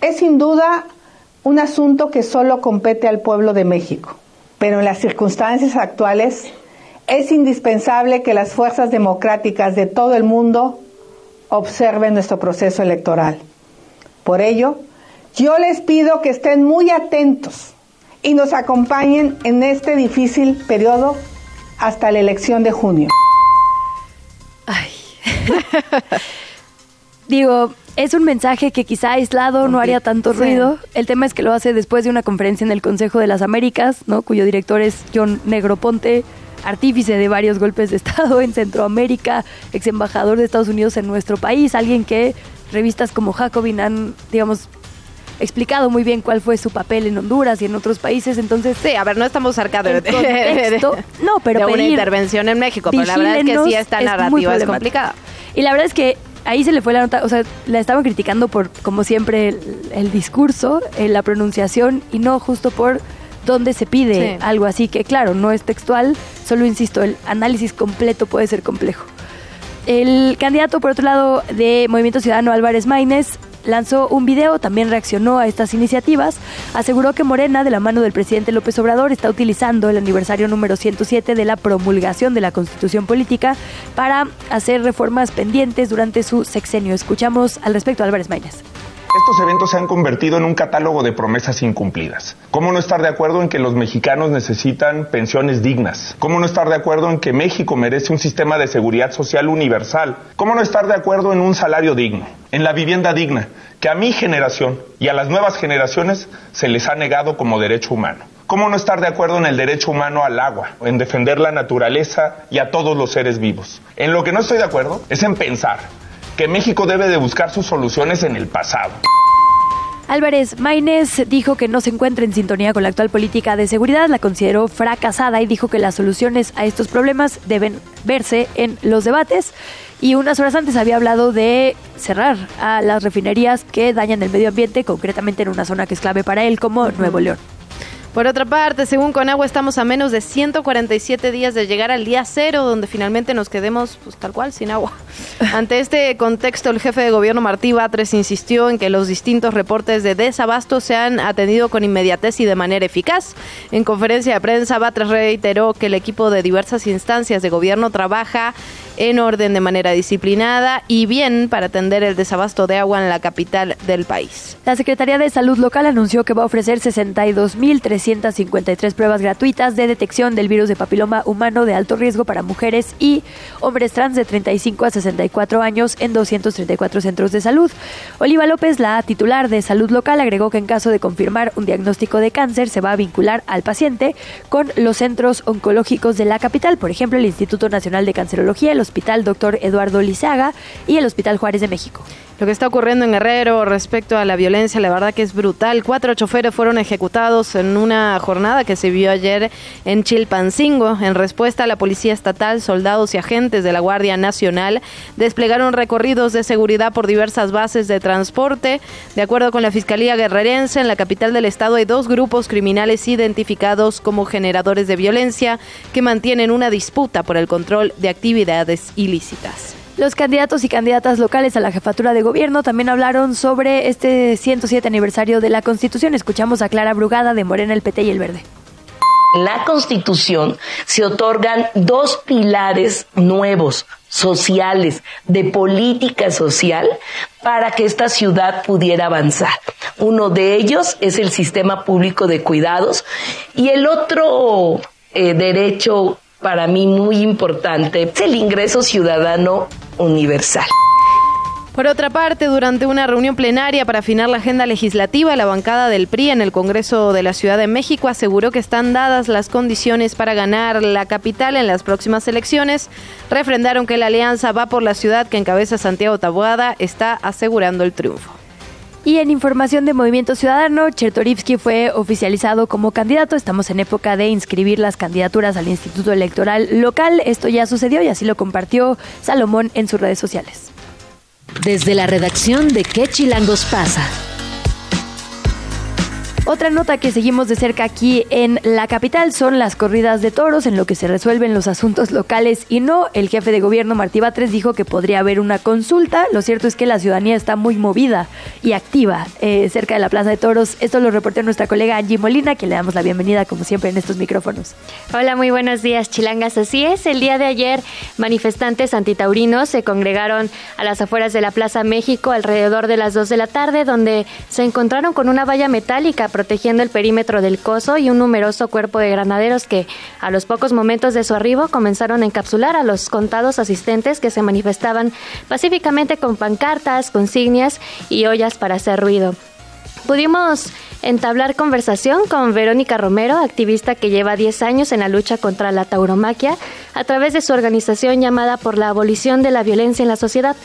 es sin duda un asunto que solo compete al pueblo de México, pero en las circunstancias actuales es indispensable que las fuerzas democráticas de todo el mundo observen nuestro proceso electoral. Por ello, yo les pido que estén muy atentos y nos acompañen en este difícil periodo hasta la elección de junio. Ay. (laughs) Digo, es un mensaje que quizá aislado no haría tanto ruido. El tema es que lo hace después de una conferencia en el Consejo de las Américas, ¿no? cuyo director es John Negroponte artífice de varios golpes de Estado en Centroamérica, ex embajador de Estados Unidos en nuestro país, alguien que revistas como Jacobin han, digamos, explicado muy bien cuál fue su papel en Honduras y en otros países, entonces... Sí, a ver, no estamos cerca de, no, pero una intervención en México, pero la verdad es que sí esta narrativa es, complicada. Y la verdad es que ahí se le fue la nota, o sea, la estaban criticando por, como siempre, el, discurso, eh, la pronunciación y no justo por donde se pide algo así, que claro, no es textual, solo insisto, el análisis completo puede ser complejo. El candidato, por otro lado, de Movimiento Ciudadano Álvarez Maínez, lanzó un video, también reaccionó a estas iniciativas, aseguró que Morena, de la mano del presidente López Obrador, está utilizando el aniversario número 107 de la promulgación de la Constitución Política para hacer reformas pendientes durante su sexenio. Escuchamos al respecto a Álvarez Maínez. Estos eventos se han convertido en un catálogo de promesas incumplidas. ¿Cómo no estar de acuerdo en que los mexicanos necesitan pensiones dignas? ¿Cómo no estar de acuerdo en que México merece un sistema de seguridad social universal? ¿Cómo no estar de acuerdo en un salario digno? En la vivienda digna, que a mi generación y a las nuevas generaciones se les ha negado como derecho humano. ¿Cómo no estar de acuerdo en el derecho humano al agua, en defender la naturaleza y a todos los seres vivos? En lo que no estoy de acuerdo es en pensar que México debe de buscar sus soluciones en el pasado. Álvarez Maínez dijo que no se encuentra en sintonía con la actual política de seguridad, la consideró fracasada y dijo que las soluciones a estos problemas deben verse en los debates. Y unas horas antes había hablado de cerrar a las refinerías que dañan el medio ambiente, concretamente en una zona que es clave para él, como Nuevo León. Por otra parte, según Conagua, estamos a menos de 147 días de llegar al día cero, donde finalmente nos quedemos pues, tal cual, sin agua. (laughs) Ante este contexto, el jefe de gobierno Martí Batres insistió en que los distintos reportes de desabasto se han atendido con inmediatez y de manera eficaz. En conferencia de prensa, Batres reiteró que el equipo de diversas instancias de gobierno trabaja en orden de manera disciplinada y bien para atender el desabasto de agua en la capital del país. La Secretaría de Salud Local anunció que va a ofrecer 62.300 353 pruebas gratuitas de detección del virus de papiloma humano de alto riesgo para mujeres y hombres trans de 35 a 64 años en 234 centros de salud. Oliva López, la titular de salud local, agregó que en caso de confirmar un diagnóstico de cáncer se va a vincular al paciente con los centros oncológicos de la capital, por ejemplo, el Instituto Nacional de Cancerología, el Hospital Dr. Eduardo Lizaga y el Hospital Juárez de México. Lo que está ocurriendo en Guerrero respecto a la violencia, la verdad que es brutal. Cuatro choferes fueron ejecutados en una jornada que se vio ayer en Chilpancingo. En respuesta, la Policía Estatal, soldados y agentes de la Guardia Nacional desplegaron recorridos de seguridad por diversas bases de transporte. De acuerdo con la Fiscalía Guerrerense, en la capital del estado hay dos grupos criminales identificados como generadores de violencia que mantienen una disputa por el control de actividades ilícitas. Los candidatos y candidatas locales a la jefatura de gobierno también hablaron sobre este 107 aniversario de la Constitución. Escuchamos a Clara Brugada de Morena, el PT y el Verde. La Constitución se otorgan dos pilares nuevos, sociales, de política social, para que esta ciudad pudiera avanzar. Uno de ellos es el sistema público de cuidados y el otro eh, derecho para mí muy importante es el ingreso ciudadano universal. Por otra parte, durante una reunión plenaria para afinar la agenda legislativa, la bancada del PRI en el Congreso de la Ciudad de México aseguró que están dadas las condiciones para ganar la capital en las próximas elecciones. Refrendaron que la alianza va por la ciudad que encabeza Santiago Taboada está asegurando el triunfo. Y en información de Movimiento Ciudadano, Chertorivsky fue oficializado como candidato. Estamos en época de inscribir las candidaturas al Instituto Electoral Local. Esto ya sucedió y así lo compartió Salomón en sus redes sociales. Desde la redacción de ¿Qué Chilangos pasa? Otra nota que seguimos de cerca aquí en la capital son las corridas de toros, en lo que se resuelven los asuntos locales y no. El jefe de gobierno Martí Batres dijo que podría haber una consulta. Lo cierto es que la ciudadanía está muy movida y activa eh, cerca de la Plaza de Toros. Esto lo reportó nuestra colega Angie Molina, que le damos la bienvenida como siempre en estos micrófonos. Hola, muy buenos días, chilangas. Así es, el día de ayer manifestantes antitaurinos se congregaron a las afueras de la Plaza México alrededor de las 2 de la tarde, donde se encontraron con una valla metálica protegiendo el perímetro del coso y un numeroso cuerpo de granaderos que, a los pocos momentos de su arribo, comenzaron a encapsular a los contados asistentes que se manifestaban pacíficamente con pancartas, consignias y ollas para hacer ruido. Pudimos entablar conversación con Verónica Romero, activista que lleva 10 años en la lucha contra la tauromaquia a través de su organización llamada por la abolición de la violencia en la sociedad.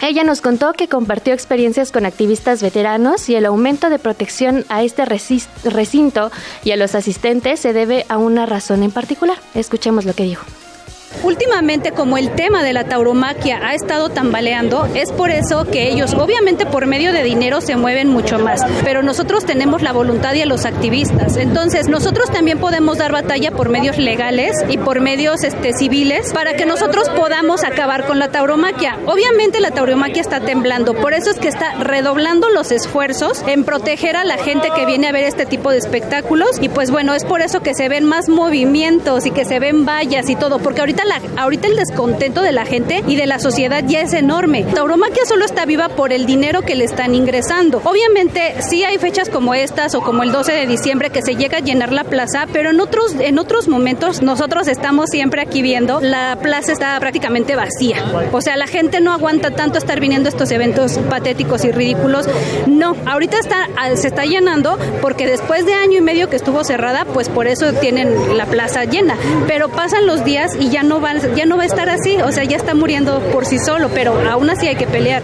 Ella nos contó que compartió experiencias con activistas veteranos y el aumento de protección a este recinto y a los asistentes se debe a una razón en particular. Escuchemos lo que dijo. Últimamente, como el tema de la tauromaquia ha estado tambaleando, es por eso que ellos, obviamente por medio de dinero, se mueven mucho más. Pero nosotros tenemos la voluntad y a los activistas. Entonces, nosotros también podemos dar batalla por medios legales y por medios este, civiles para que nosotros podamos acabar con la tauromaquia. Obviamente, la tauromaquia está temblando. Por eso es que está redoblando los esfuerzos en proteger a la gente que viene a ver este tipo de espectáculos. Y pues bueno, es por eso que se ven más movimientos y que se ven vallas y todo. Porque ahorita ahorita el descontento de la gente y de la sociedad ya es enorme. Tauromaquia solo está viva por el dinero que le están ingresando. Obviamente sí hay fechas como estas o como el 12 de diciembre que se llega a llenar la plaza, pero en otros, en otros momentos nosotros estamos siempre aquí viendo, la plaza está prácticamente vacía. O sea, la gente no aguanta tanto estar viniendo a estos eventos patéticos y ridículos. No, ahorita está, se está llenando porque después de año y medio que estuvo cerrada, pues por eso tienen la plaza llena. Pero pasan los días y ya no va, ya no va a estar así, o sea, ya está muriendo por sí solo, pero aún así hay que pelear.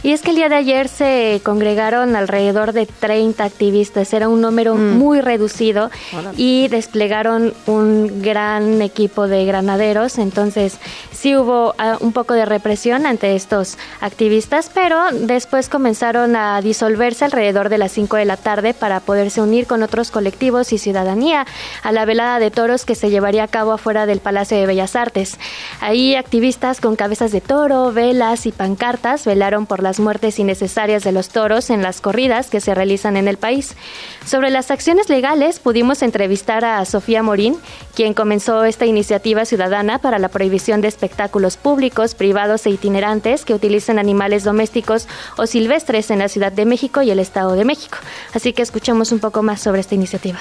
Y es que el día de ayer se congregaron alrededor de 30 activistas, era un número Mm. muy reducido y desplegaron un gran equipo de granaderos, entonces sí hubo ah, un poco de represión ante estos activistas, pero después comenzaron a disolverse alrededor de las 5 de la tarde para poderse unir con otros colectivos y ciudadanía a la velada de toros que se llevaría a cabo afuera del Palacio de Bellas Artes. Ahí activistas con cabezas de toro, velas y pancartas velaron por las muertes innecesarias de los toros en las corridas que se realizan en el país. Sobre las acciones legales pudimos entrevistar a Sofía Morín, quien comenzó esta iniciativa ciudadana para la prohibición de espectáculos públicos, privados e itinerantes que utilicen animales domésticos o silvestres en la Ciudad de México y el Estado de México. Así que escuchemos un poco más sobre esta iniciativa.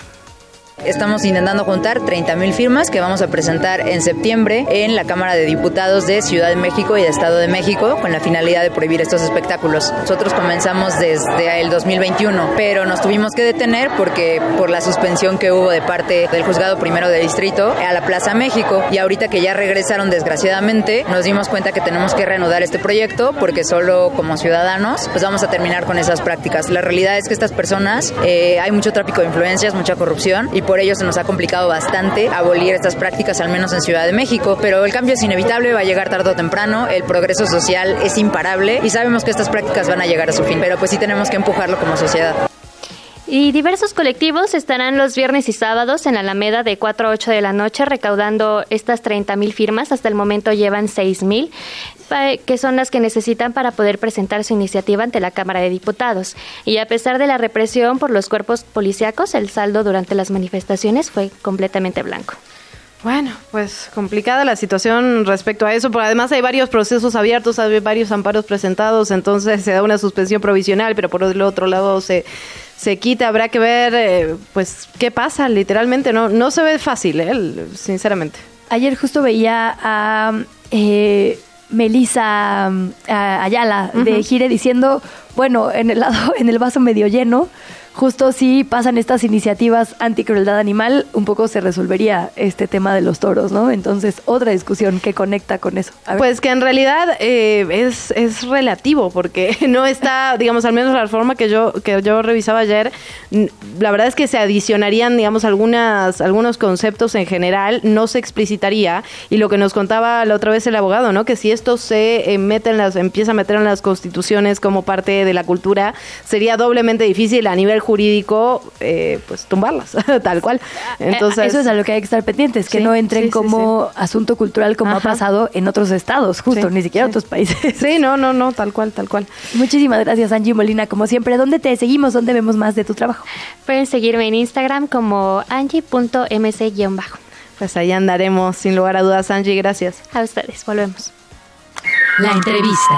Estamos intentando juntar 30.000 firmas que vamos a presentar en septiembre en la Cámara de Diputados de Ciudad de México y de Estado de México con la finalidad de prohibir estos espectáculos. Nosotros comenzamos desde el 2021, pero nos tuvimos que detener porque por la suspensión que hubo de parte del Juzgado Primero de Distrito a la Plaza México y ahorita que ya regresaron desgraciadamente nos dimos cuenta que tenemos que reanudar este proyecto porque solo como ciudadanos pues vamos a terminar con esas prácticas. La realidad es que estas personas eh, hay mucho tráfico de influencias, mucha corrupción y por ello se nos ha complicado bastante abolir estas prácticas, al menos en Ciudad de México. Pero el cambio es inevitable, va a llegar tarde o temprano, el progreso social es imparable y sabemos que estas prácticas van a llegar a su fin, pero pues sí tenemos que empujarlo como sociedad. Y diversos colectivos estarán los viernes y sábados en la Alameda de 4 a 8 de la noche recaudando estas 30 mil firmas. Hasta el momento llevan 6 mil, que son las que necesitan para poder presentar su iniciativa ante la Cámara de Diputados. Y a pesar de la represión por los cuerpos policíacos, el saldo durante las manifestaciones fue completamente blanco. Bueno, pues complicada la situación respecto a eso, porque además hay varios procesos abiertos, hay varios amparos presentados, entonces se da una suspensión provisional, pero por el otro lado se, se quita, habrá que ver eh, pues qué pasa, literalmente, no, no se ve fácil, eh, sinceramente. Ayer justo veía a eh, Melissa Ayala de. Gire diciendo, bueno, en el lado, (laughs) en el vaso medio lleno, justo si pasan estas iniciativas anti-crueldad animal, un poco se resolvería este tema de los toros, ¿no? Entonces, otra discusión que conecta con eso. Pues que en realidad eh, es, es relativo, porque (laughs) no está, digamos, al menos la reforma que yo, que yo revisaba ayer, la verdad es que se adicionarían, digamos, algunas, algunos conceptos en general, no se explicitaría, y lo que nos contaba la otra vez el abogado, ¿no? Que si esto se eh, mete en las, empieza a meter en las constituciones como parte de la cultura, sería doblemente difícil a nivel jurídico, eh, pues tumbarlas, (laughs) tal cual. Entonces, Eh, eso es a lo que hay que estar pendientes, que Sí, no entren sí, sí, como asunto cultural como ha pasado en otros estados, justo, Sí, ni siquiera sí. otros países. Sí, no, no, no, tal cual, tal cual. Muchísimas gracias, Angie Molina, como siempre. ¿Dónde te seguimos? ¿Dónde vemos más de tu trabajo? Pueden seguirme en Instagram como angie.mc-bajo. Pues ahí andaremos, sin lugar a dudas, Angie, gracias. A ustedes, volvemos. La entrevista.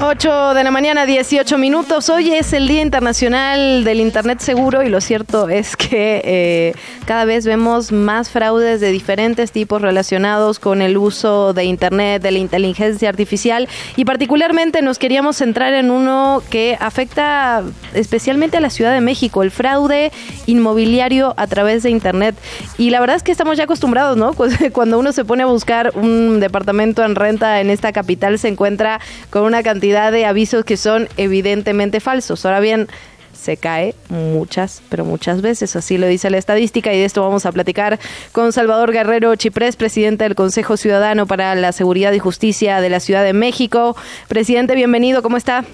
8 de la mañana, 18 minutos. Hoy es el Día Internacional del Internet Seguro y lo cierto es que eh, cada vez vemos más fraudes de diferentes tipos relacionados con el uso de Internet, de la inteligencia artificial y particularmente nos queríamos centrar en uno que afecta especialmente a la Ciudad de México, el fraude inmobiliario a través de Internet. Y la verdad es que estamos ya acostumbrados, ¿no? (laughs) Cuando uno se pone a buscar un departamento en renta en esta capital se encuentra con una cantidad de avisos que son evidentemente falsos. Ahora bien, se cae muchas, pero muchas veces, así lo dice la estadística y de esto vamos a platicar con Salvador Guerrero Chiprés, presidente del Consejo Ciudadano para la Seguridad y Justicia de la Ciudad de México. Presidente, bienvenido, ¿cómo está?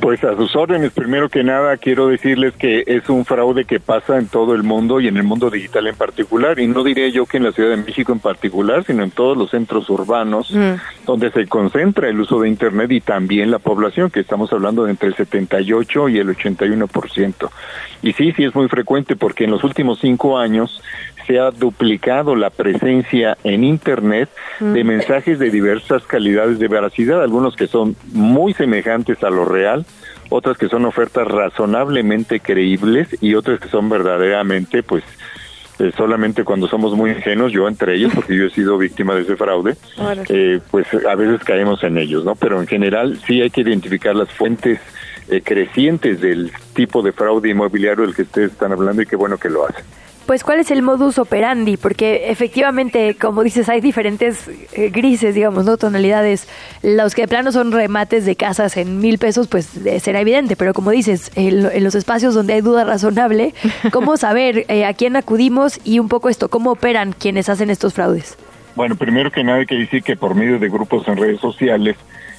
Pues a sus órdenes, primero que nada quiero decirles que es un fraude que pasa en todo el mundo y en el mundo digital en particular, y no diré yo que en la Ciudad de México en particular, sino en todos los centros urbanos donde se concentra el uso de Internet y también la población, que estamos hablando de entre el 78 y el 81%. Y sí, sí es muy frecuente porque en los últimos cinco años se ha duplicado la presencia en Internet de Mm. mensajes de diversas calidades de veracidad, algunos que son muy semejantes a lo real, otras que son ofertas razonablemente creíbles y otras que son verdaderamente, pues, eh, solamente cuando somos muy ingenuos, yo entre ellos, porque yo he sido víctima de ese fraude, eh, pues a veces caemos en ellos, ¿no? Pero en general sí hay que identificar las fuentes eh, crecientes del tipo de fraude inmobiliario del que ustedes están hablando y qué bueno que lo hacen. Pues cuál es el modus operandi, porque efectivamente, como dices, hay diferentes eh, grises, digamos, ¿no? Tonalidades. Los que de plano son remates de casas en mil pesos, pues eh, será evidente, pero como dices, en, en los espacios donde hay duda razonable, (laughs) ¿cómo saber eh, a quién acudimos y un poco esto, cómo operan quienes hacen estos fraudes? Bueno, primero que nada hay que decir que por medio de grupos en redes sociales,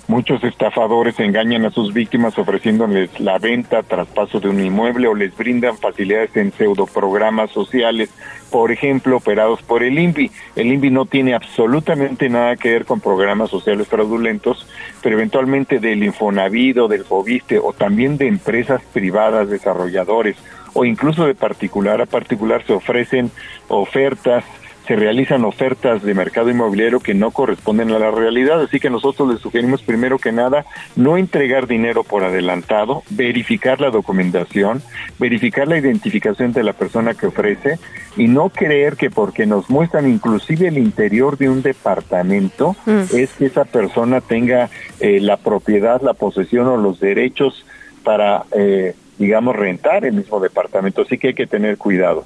muchos estafadores engañan a sus víctimas ofreciéndoles la venta, traspaso de un inmueble o les brindan facilidades en pseudoprogramas sociales, por ejemplo, operados por el INVI. El INVI no tiene absolutamente nada que ver con programas sociales fraudulentos, pero eventualmente del Infonavido, del Fobiste o también de empresas privadas, desarrolladores o incluso de particular a particular se ofrecen ofertas se realizan ofertas de mercado inmobiliario que no corresponden a la realidad, así que nosotros les sugerimos primero que nada no entregar dinero por adelantado, verificar la documentación, verificar la identificación de la persona que ofrece y no creer que porque nos muestran inclusive el interior de un departamento es que esa persona tenga eh, la propiedad, la posesión o los derechos para, eh, digamos, rentar el mismo departamento, así que hay que tener cuidado.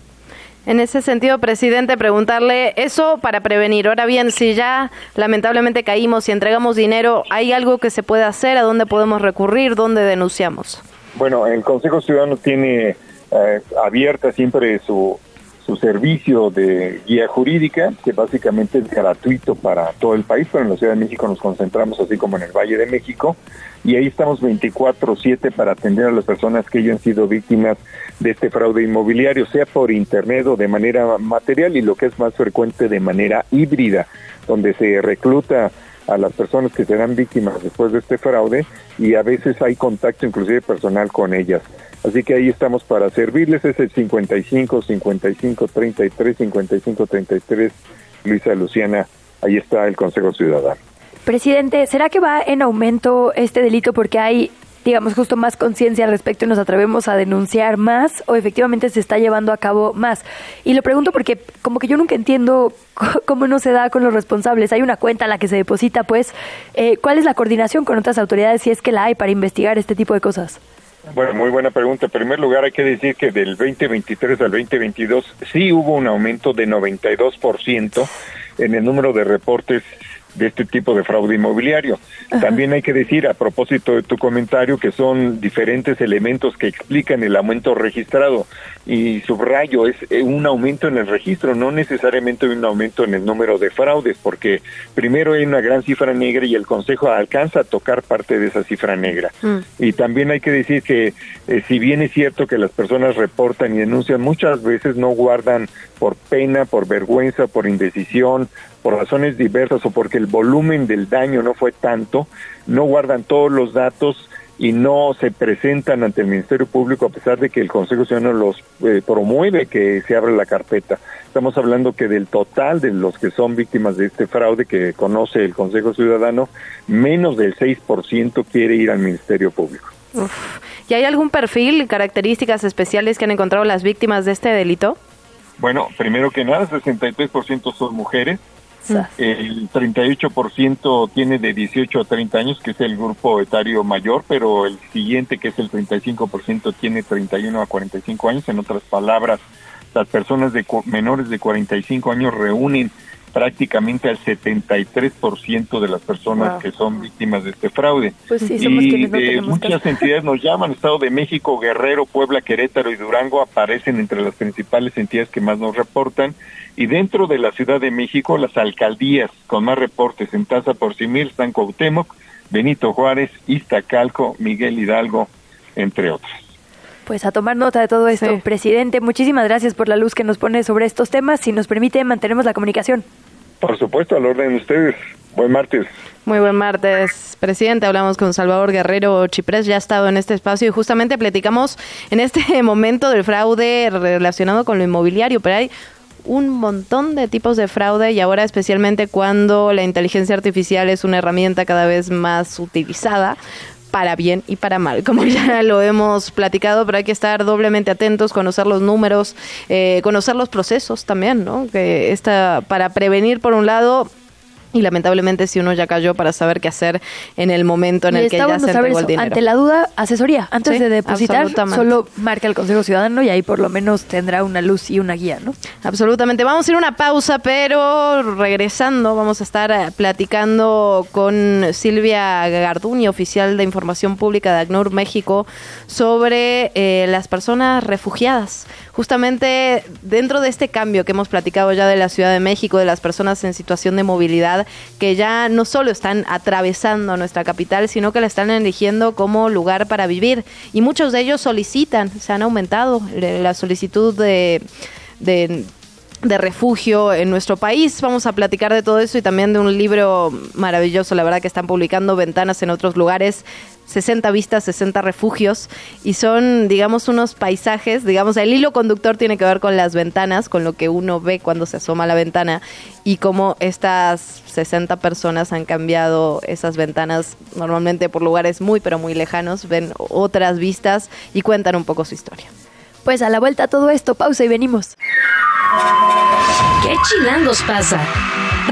En ese sentido, presidente, preguntarle eso para prevenir. Ahora bien, si ya lamentablemente caímos y entregamos dinero, ¿hay algo que se puede hacer? ¿A dónde podemos recurrir? ¿Dónde denunciamos? Bueno, el Consejo Ciudadano tiene eh, abierta siempre su, su servicio de guía jurídica, que básicamente es gratuito para todo el país, pero en la Ciudad de México nos concentramos así como en el Valle de México, y ahí estamos 24/7 para atender a las personas que hayan sido víctimas de este fraude inmobiliario, sea por internet o de manera material y lo que es más frecuente de manera híbrida, donde se recluta a las personas que serán víctimas después de este fraude y a veces hay contacto inclusive personal con ellas. Así que ahí estamos para servirles, es el 55 55 33 55 33 Luisa Luciana, ahí está el Consejo Ciudadano. Presidente, ¿será que va en aumento este delito porque hay digamos, justo más conciencia al respecto y nos atrevemos a denunciar más o efectivamente se está llevando a cabo más. Y lo pregunto porque como que yo nunca entiendo (laughs) cómo no se da con los responsables. Hay una cuenta a la que se deposita, pues, eh, ¿cuál es la coordinación con otras autoridades si es que la hay para investigar este tipo de cosas? Bueno, muy buena pregunta. En primer lugar, hay que decir que del 2023 al 2022 sí hubo un aumento de 92% en el número de reportes de este tipo de fraude inmobiliario. También hay que decir, a propósito de tu comentario, que son diferentes elementos que explican el aumento registrado. Y subrayo, es eh, un aumento en el registro, no necesariamente un aumento en el número de fraudes, porque primero hay una gran cifra negra y el Consejo alcanza a tocar parte de esa cifra negra. Mm. Y también hay que decir que eh, si bien es cierto que las personas reportan y denuncian, muchas veces no guardan por pena, por vergüenza, por indecisión, por razones diversas o porque el volumen del daño no fue tanto, no guardan todos los datos y no se presentan ante el Ministerio Público a pesar de que el Consejo Ciudadano los eh, promueve que se abra la carpeta. Estamos hablando que del total de los que son víctimas de este fraude que conoce el Consejo Ciudadano, menos del 6% quiere ir al Ministerio Público. ¿Y hay algún perfil, características especiales que han encontrado las víctimas de este delito? Bueno, primero que nada, 63% son mujeres, el 38% tiene de 18 a 30 años, que es el grupo etario mayor, pero el siguiente, que es el 35%, tiene 31 a 45 años. En otras palabras, las personas de menores de 45 años reúnen prácticamente al 73% de las personas que son víctimas de este fraude. Pues y de muchas entidades nos llaman, Estado de México, Guerrero, Puebla, Querétaro y Durango aparecen entre las principales entidades que más nos reportan. Y dentro de la Ciudad de México, las alcaldías con más reportes en tasa por simil están Cuauhtémoc, Benito Juárez, Iztacalco, Miguel Hidalgo, entre otros. Pues a tomar nota de todo esto, presidente. Muchísimas gracias por la luz que nos pone sobre estos temas. Si nos permite, mantenemos la comunicación. Por supuesto, al orden de ustedes. Buen martes. Muy buen martes, presidente. Hablamos con Salvador Guerrero Chiprés, ya ha estado en este espacio y justamente platicamos en este (laughs) momento del fraude relacionado con lo inmobiliario, pero hay un montón de tipos de fraude y ahora especialmente cuando la inteligencia artificial es una herramienta cada vez más utilizada para bien y para mal, como (laughs) ya lo hemos platicado, pero hay que estar doblemente atentos, conocer los números, eh, conocer los procesos también, ¿no? Que esta, para prevenir por un lado y lamentablemente si uno ya cayó para saber qué hacer en el momento en el que ya se entregó el dinero. Ante la duda, asesoría. Antes de depositar, solo marca el Consejo Ciudadano y ahí por lo menos tendrá una luz y una guía, ¿no? Absolutamente. Vamos a ir a una pausa, pero regresando vamos a estar eh, platicando con Silvia Garduñi, oficial de Información Pública de ACNUR México, sobre eh, las personas refugiadas justamente dentro de este cambio que hemos platicado ya de la Ciudad de México, de las personas en situación de movilidad, que ya no solo están atravesando nuestra capital, sino que la están eligiendo como lugar para vivir. Y muchos de ellos solicitan, se han aumentado la solicitud de, de de refugio en nuestro país. Vamos a platicar de todo eso y también de un libro maravilloso, la verdad que están publicando Ventanas en otros lugares 60 vistas, 60 refugios y son, digamos, unos paisajes, digamos, el hilo conductor tiene que ver con las ventanas, con lo que uno ve cuando se asoma a la ventana y cómo estas 60 personas han cambiado esas ventanas normalmente por lugares muy, pero muy lejanos, ven otras vistas y cuentan un poco su historia. Pues a la vuelta todo esto, pausa y venimos. ¿Qué chilangos pasa?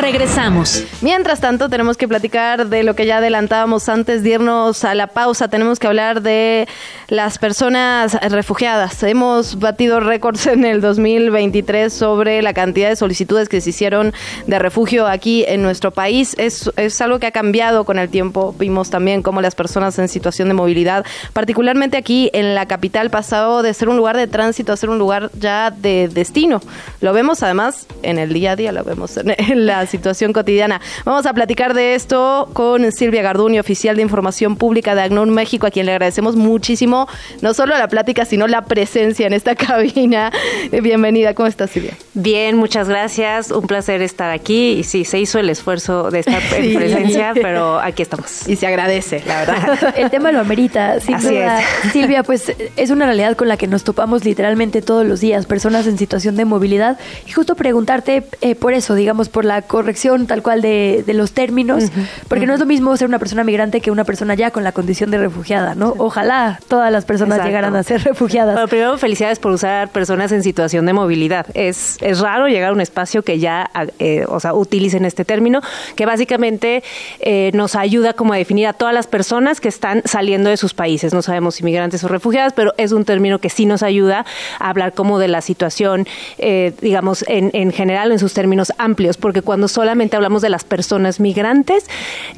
Regresamos. Mientras tanto, tenemos que platicar de lo que ya adelantábamos antes de irnos a la pausa. Tenemos que hablar de las personas refugiadas. Hemos batido récords en el 2023 sobre la cantidad de solicitudes que se hicieron de refugio aquí en nuestro país. Es, es algo que ha cambiado con el tiempo. Vimos también cómo las personas en situación de movilidad, particularmente aquí en la capital, pasado de ser un lugar de tránsito a ser un lugar ya de destino. Lo vemos además en el día a día, lo vemos en la situación cotidiana. Vamos a platicar de esto con Silvia Garduño, oficial de Información Pública de ACNUR México, a quien le agradecemos muchísimo, no solo la plática, sino la presencia en esta (laughs) cabina. Bienvenida, ¿cómo estás, Silvia? Bien, muchas gracias, un placer estar aquí y sí, se hizo el esfuerzo de estar (laughs) en presencia, (laughs) pero aquí estamos. Y se agradece, la verdad. el tema lo amerita, sin Así Es. Silvia, pues es una realidad con la que nos topamos literalmente todos los días, personas en situación de movilidad, y justo preguntarte eh, por eso, digamos, por la corrección tal cual de, los términos, porque no es lo mismo ser una persona migrante que una persona ya con la condición de refugiada, ¿no? Ojalá todas las personas llegaran a ser refugiadas. Bueno, primero, felicidades por usar personas en situación de movilidad. Es, es raro llegar a un espacio que ya, eh, o sea, utilicen este término, que básicamente eh, nos ayuda como a definir a todas las personas que están saliendo de sus países. No sabemos si migrantes o refugiadas, pero es un término que sí nos ayuda a hablar como de la situación, eh, digamos, en, en general, en sus términos amplios, porque cuando solamente hablamos de las personas migrantes,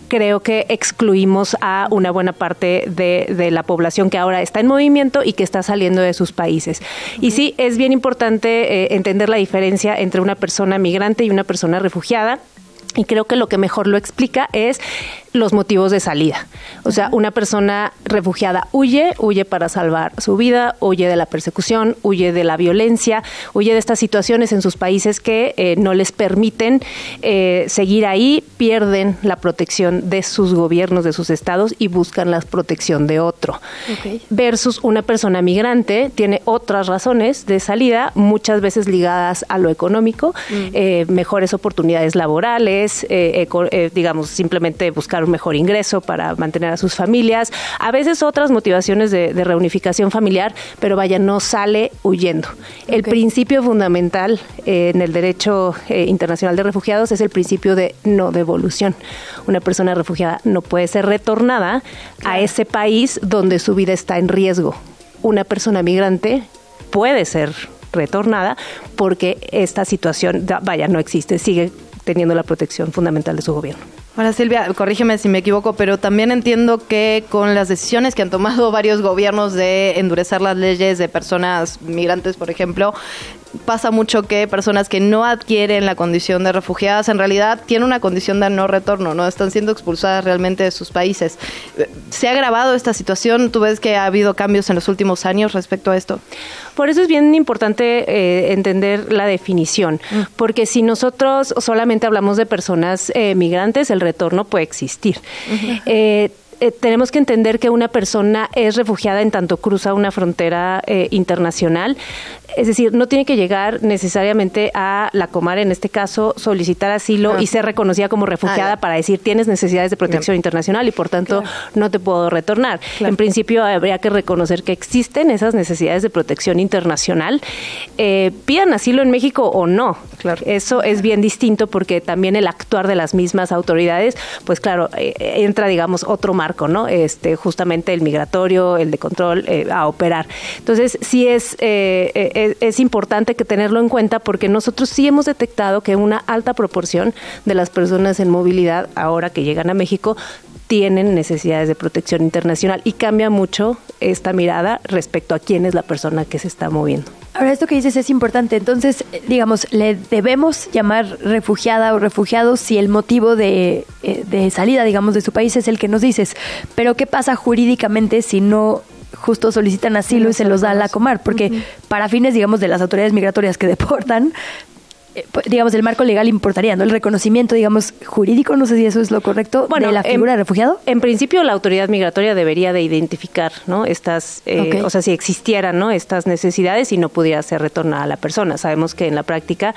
creo que excluimos a una buena parte de, la población que ahora está en movimiento y que está saliendo de sus países. Y sí, es bien importante eh, entender la diferencia entre una persona migrante y una persona refugiada. Y creo que lo que mejor lo explica es los motivos de salida. O sea, una persona refugiada huye, huye para salvar su vida, huye de la persecución, huye de la violencia, huye de estas situaciones en sus países que eh, no les permiten eh, seguir ahí, pierden la protección de sus gobiernos, de sus estados y buscan la protección de otro. Versus una persona migrante tiene otras razones de salida, muchas veces ligadas a lo económico, mm. eh, mejores oportunidades laborales, digamos, simplemente buscar un mejor ingreso para mantener a sus familias, a veces otras motivaciones de, reunificación familiar, pero vaya, no sale huyendo. El principio fundamental eh, en el derecho eh, internacional de refugiados es el principio de no devolución. Una persona refugiada no puede ser retornada a ese país donde su vida está en riesgo. Una persona migrante puede ser retornada porque esta situación, vaya, no existe, sigue teniendo la protección fundamental de su gobierno. Ahora, Silvia, corrígeme si me equivoco, pero también entiendo que con las decisiones que han tomado (laughs) varios gobiernos de endurecer las leyes de personas migrantes, por ejemplo, pasa mucho que personas que no adquieren la condición de refugiadas en realidad tienen una condición de no retorno, no están siendo expulsadas realmente de sus países. ¿Se ha agravado esta situación? ¿Tú ves que ha habido cambios en los últimos años respecto a esto? Por eso es bien importante eh, entender la definición, mm. porque si nosotros solamente hablamos de personas eh, migrantes, el retorno puede existir eh, tenemos que entender que una persona es refugiada en tanto cruza una frontera eh, internacional. Es decir, no tiene que llegar necesariamente a la Comar, en este caso, solicitar asilo y ser reconocida como refugiada Ah, para decir tienes necesidades de protección internacional y por tanto no te puedo retornar. En principio habría que reconocer que existen esas necesidades de protección internacional. Eh, pidan asilo en México o no. Eso es bien distinto porque también el actuar de las mismas autoridades, pues claro, eh, entra, digamos, otro marco, ¿no? Este, justamente el migratorio, el de control, eh, a operar. Entonces, sí es, eh, eh, es, es importante que tenerlo en cuenta porque nosotros sí hemos detectado que una alta proporción de las personas en movilidad, ahora que llegan a México, tienen necesidades de protección internacional y cambia mucho esta mirada respecto a quién es la persona que se está moviendo. Ahora, esto que dices es importante. Entonces, eh, digamos, ¿le debemos llamar refugiada o refugiado si el motivo de, eh, de salida, digamos, de su país es el que nos dices? Pero, ¿qué pasa jurídicamente si no justo solicitan asilo y se los da la comar? Porque para fines, digamos, de las autoridades migratorias que (laughs) deportan, digamos, el marco legal importaría, ¿no? El reconocimiento, digamos, jurídico, no sé si eso es lo correcto, de la figura de refugiado. En principio, la autoridad migratoria debería de identificar, ¿no? Estas, eh, o sea, si existieran, ¿no? Estas necesidades y no pudiera ser retornada a la persona. Sabemos que en la práctica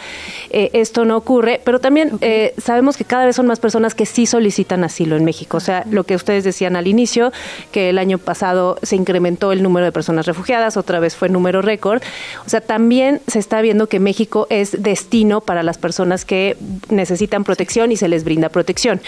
eh, esto no ocurre, pero también eh, sabemos que cada vez son más personas que sí solicitan asilo en México. O sea, lo que ustedes decían al inicio, que el año pasado se incrementó el número de personas refugiadas, otra vez fue número récord. O sea, también se está viendo que México es destino para las personas que necesitan protección y se les brinda protección.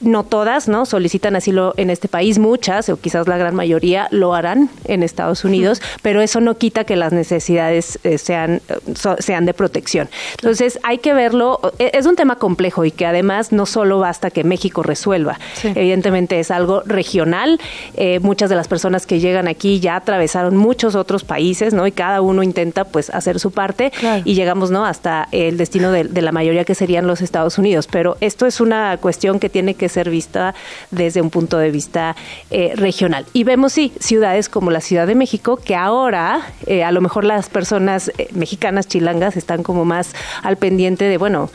No todas, ¿no? Solicitan asilo en este país, muchas, o quizás la gran mayoría, lo harán en Estados Unidos, pero eso no quita que las necesidades eh, sean, so- sean de protección. Entonces, hay que verlo, eh, es un tema complejo y que además no solo basta que México resuelva. Evidentemente es algo regional. Eh, muchas de las personas que llegan aquí ya atravesaron muchos otros países, ¿no? Y cada uno intenta pues hacer su parte y llegamos, ¿no? Hasta el destino de, la mayoría que serían los Estados Unidos. Pero esto es una cuestión que tiene que ser vista desde un punto de vista eh, regional. Y vemos, sí, ciudades como la Ciudad de México, que ahora eh, a lo mejor las personas eh, mexicanas chilangas están como más al pendiente de, bueno,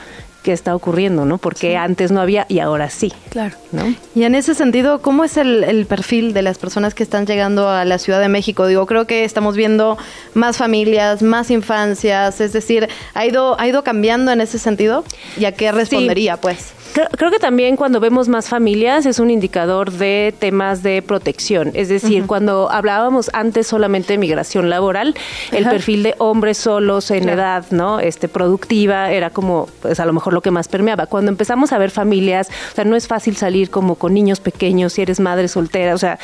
qué está ocurriendo, ¿no? Porque antes no había y ahora sí. Claro. ¿no? Y en ese sentido, ¿cómo es el, el perfil de las personas que están llegando a la Ciudad de México? Digo, creo que estamos viendo más familias, más infancias, es decir, ¿ha ido, ha ido cambiando en ese sentido? ¿Y a qué respondería, pues? Creo, creo que también cuando vemos más familias es un indicador de temas de protección. Es decir, cuando hablábamos antes solamente de migración laboral, el perfil de hombres solos en Claro. edad, ¿no? Este productiva era como pues a lo mejor lo que más permeaba. Cuando empezamos a ver familias, o sea, no es fácil salir como con niños pequeños si eres madre soltera, o sea,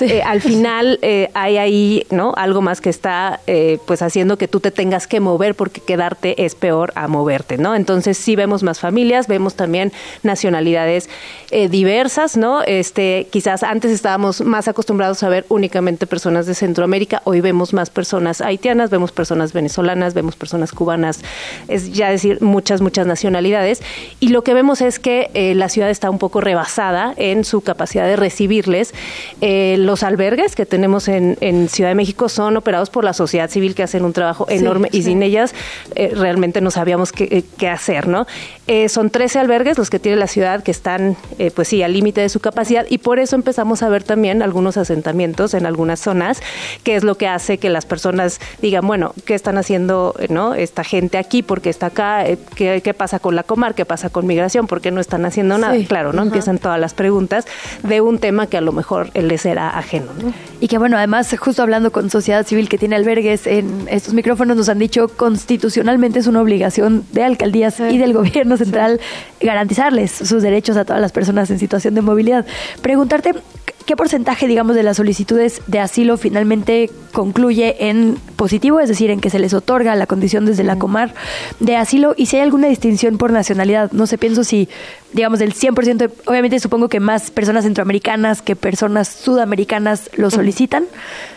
eh, al (laughs) final eh, hay ahí, ¿no? Algo más que está eh, pues haciendo que tú te tengas que mover porque quedarte es peor a moverte, ¿no? Entonces sí vemos más familias, vemos también nacionalidades diversas, ¿no? Este, quizás antes estábamos más acostumbrados a ver únicamente personas de Centroamérica, hoy vemos más personas haitianas, vemos personas venezolanas, vemos personas cubanas, es ya decir, muchas, muchas nacionalidades. Y lo que vemos es que eh, la ciudad está un poco rebasada en su capacidad de recibirles. Eh, los albergues que tenemos en, en Ciudad de México son operados por la sociedad civil que hacen un trabajo Sí, enorme y sí. sin ellas eh, realmente no sabíamos qué, qué hacer, ¿no? Son 13 albergues los que tiene la ciudad que están, pues sí, al límite de su capacidad y por eso empezamos a ver también algunos asentamientos en algunas zonas, que es lo que hace que las personas digan, bueno, ¿qué están haciendo, no? Esta gente aquí, porque está acá, ¿qué, qué pasa con la comar? ¿Qué pasa con migración? ¿Por qué no están haciendo nada? Sí. Claro, ¿no? Empiezan todas las preguntas de un tema que a lo mejor les era ajeno, ¿no? Y que bueno, además, justo hablando con sociedad civil que tiene albergues en estos micrófonos, nos han dicho constitucionalmente es una obligación de alcaldías y del gobierno central garantizarles sus derechos a todas las personas en situación de movilidad. Preguntarte qué porcentaje, digamos, de las solicitudes de asilo finalmente concluye en positivo, es decir, en que se les otorga la condición desde la comar de asilo y si hay alguna distinción por nacionalidad. No sé, pienso si, digamos, del 100%, de- obviamente supongo que más personas centroamericanas que personas sudamericanas lo solicitan.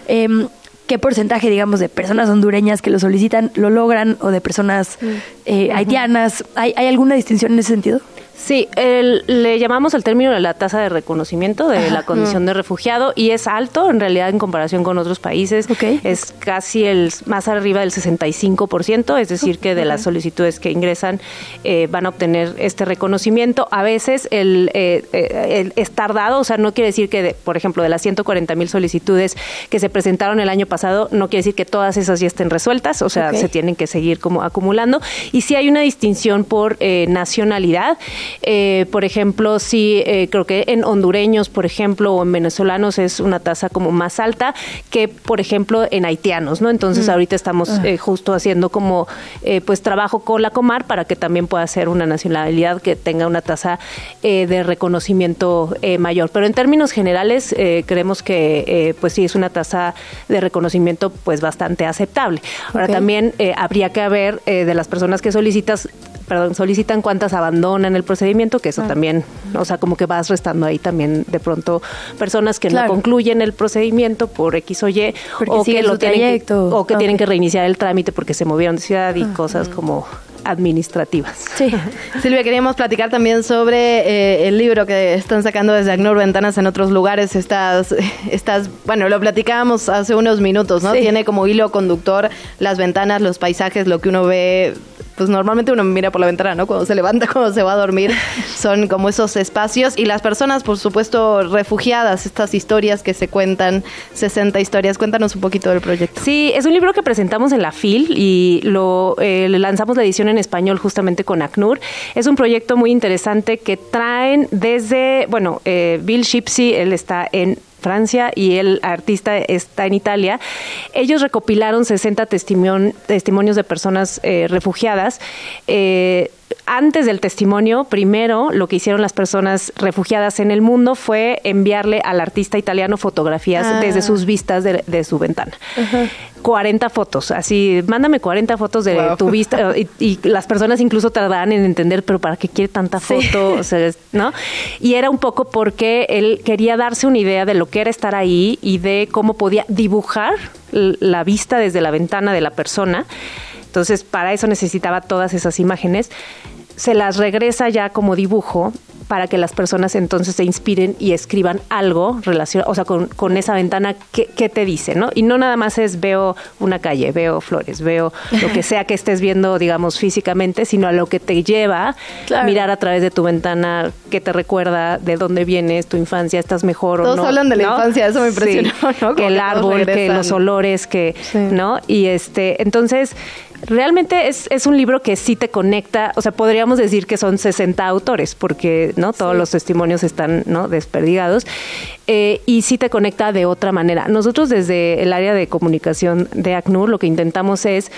Em, ¿Qué porcentaje, digamos, de personas hondureñas que lo solicitan lo logran o de personas eh, haitianas? ¿Hay, ¿Hay alguna distinción en ese sentido? Sí, el- le llamamos el término de la tasa de reconocimiento de la condición de refugiado y es alto en realidad en comparación con otros países. Es casi el más arriba del 65%, es decir, que de las solicitudes que ingresan eh, van a obtener este reconocimiento. A veces el, eh, eh, el es tardado, o sea, no quiere decir que, de- por ejemplo, de las 140 mil solicitudes que se presentaron el año pasado, no quiere decir que todas esas ya estén resueltas, o sea, se tienen que seguir como acumulando. Y sí hay una distinción por eh, nacionalidad. Eh, por ejemplo, sí eh, creo que en hondureños, por ejemplo, o en venezolanos es una tasa como más alta que, por ejemplo, en haitianos, ¿no? Entonces Mm. ahorita estamos Ah. eh, justo haciendo como eh, pues trabajo con la Comar para que también pueda ser una nacionalidad que tenga una tasa eh, de reconocimiento mayor. Pero en términos generales eh, creemos que pues sí es una tasa de reconocimiento pues bastante aceptable. Ahora también habría que ver de las personas que solicitas perdón, solicitan cuántas abandonan el procedimiento, que eso Ah. también, o sea, como que vas restando ahí también de pronto personas que Claro. no concluyen el procedimiento por X o Y, Porque o que lo tienen que, o que Ah, tienen que reiniciar el trámite porque se movieron de ciudad y Ah. cosas como administrativas. Sí. (laughs) Silvia, queríamos platicar también sobre eh, el libro que están sacando desde ACNUR Ventanas en otros lugares. Estas, (laughs) estas, bueno, lo platicábamos hace unos minutos, ¿no? Sí. Tiene como hilo conductor las ventanas, los paisajes, lo que uno ve. Pues normalmente uno mira por la ventana, ¿no? Cuando se levanta, (laughs) cuando se va a dormir, son como esos espacios. Y las personas, por supuesto, refugiadas, estas historias que se cuentan, 60 historias. Cuéntanos un poquito del proyecto. Sí, es un libro que presentamos en la FIL y lo eh, lanzamos la edición en español justamente con ACNUR. Es un proyecto muy interesante que traen desde, bueno, eh, Bill Shipsey, él está en Francia y el artista está en Italia. Ellos recopilaron 60 testimon- testimonios de personas eh, refugiadas. Eh, antes del testimonio, primero lo que hicieron las personas refugiadas en el mundo fue enviarle al artista italiano fotografías Ah. desde sus vistas de, de su ventana. 40 fotos, así, mándame 40 fotos de Wow. tu vista (laughs) y, y las personas incluso tardaban en entender, pero ¿para qué quiere tanta foto? O sea, es- ¿no? Y era un poco porque él quería darse una idea de lo que era estar ahí y de cómo podía dibujar la vista desde la ventana de la persona. Entonces, para eso necesitaba todas esas imágenes. Se las regresa ya como dibujo para que las personas entonces se inspiren y escriban algo relacionado, o sea, con, con esa ventana, ¿qué, qué te dice? ¿no? Y no nada más es veo una calle, veo flores, veo lo que sea que estés viendo, digamos, físicamente, sino a lo que te lleva Claro. mirar a través de tu ventana, qué te recuerda, de dónde vienes, tu infancia, estás mejor o Todos no. hablan de la ¿no? infancia, eso me Sí. impresionó, ¿no? Como Que el todos árbol, que los olores, que, ¿no? Y este, entonces, realmente es, es un libro que sí te conecta, o sea, podríamos decir que son 60 autores, porque, ¿no? Todos los testimonios están, ¿no? Desperdigados, eh, y sí te conecta de otra manera. Nosotros desde el área de comunicación de ACNUR lo que intentamos es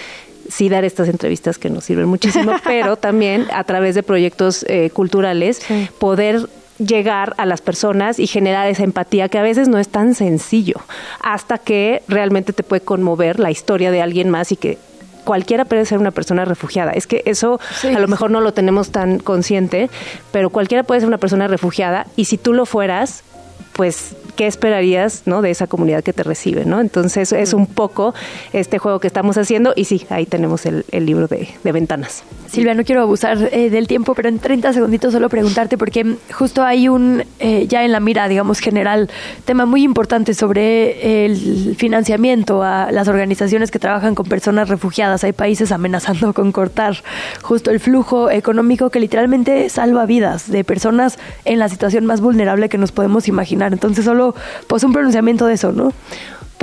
sí dar estas entrevistas que nos sirven muchísimo, (laughs) pero también a través de proyectos eh, culturales poder llegar a las personas y generar esa empatía que a veces no es tan sencillo, hasta que realmente te puede conmover la historia de alguien más y que cualquiera puede ser una persona refugiada. Es que eso a lo mejor no lo tenemos tan consciente, pero cualquiera puede ser una persona refugiada y si tú lo fueras, pues qué esperarías, ¿no? de esa comunidad que te recibe, ¿no? Entonces es un poco este juego que estamos haciendo y sí, ahí tenemos el, el libro de, de ventanas. Silvia, no quiero abusar eh, del tiempo, pero en 30 segunditos solo preguntarte, porque mm, justo hay un, eh, ya en la mira, digamos, general, tema muy importante sobre el financiamiento a las organizaciones que trabajan con personas refugiadas. Hay países amenazando con cortar justo el flujo económico que literalmente salva vidas de personas en la situación más vulnerable que nos podemos imaginar. Entonces, solo pues un pronunciamiento de eso, ¿no?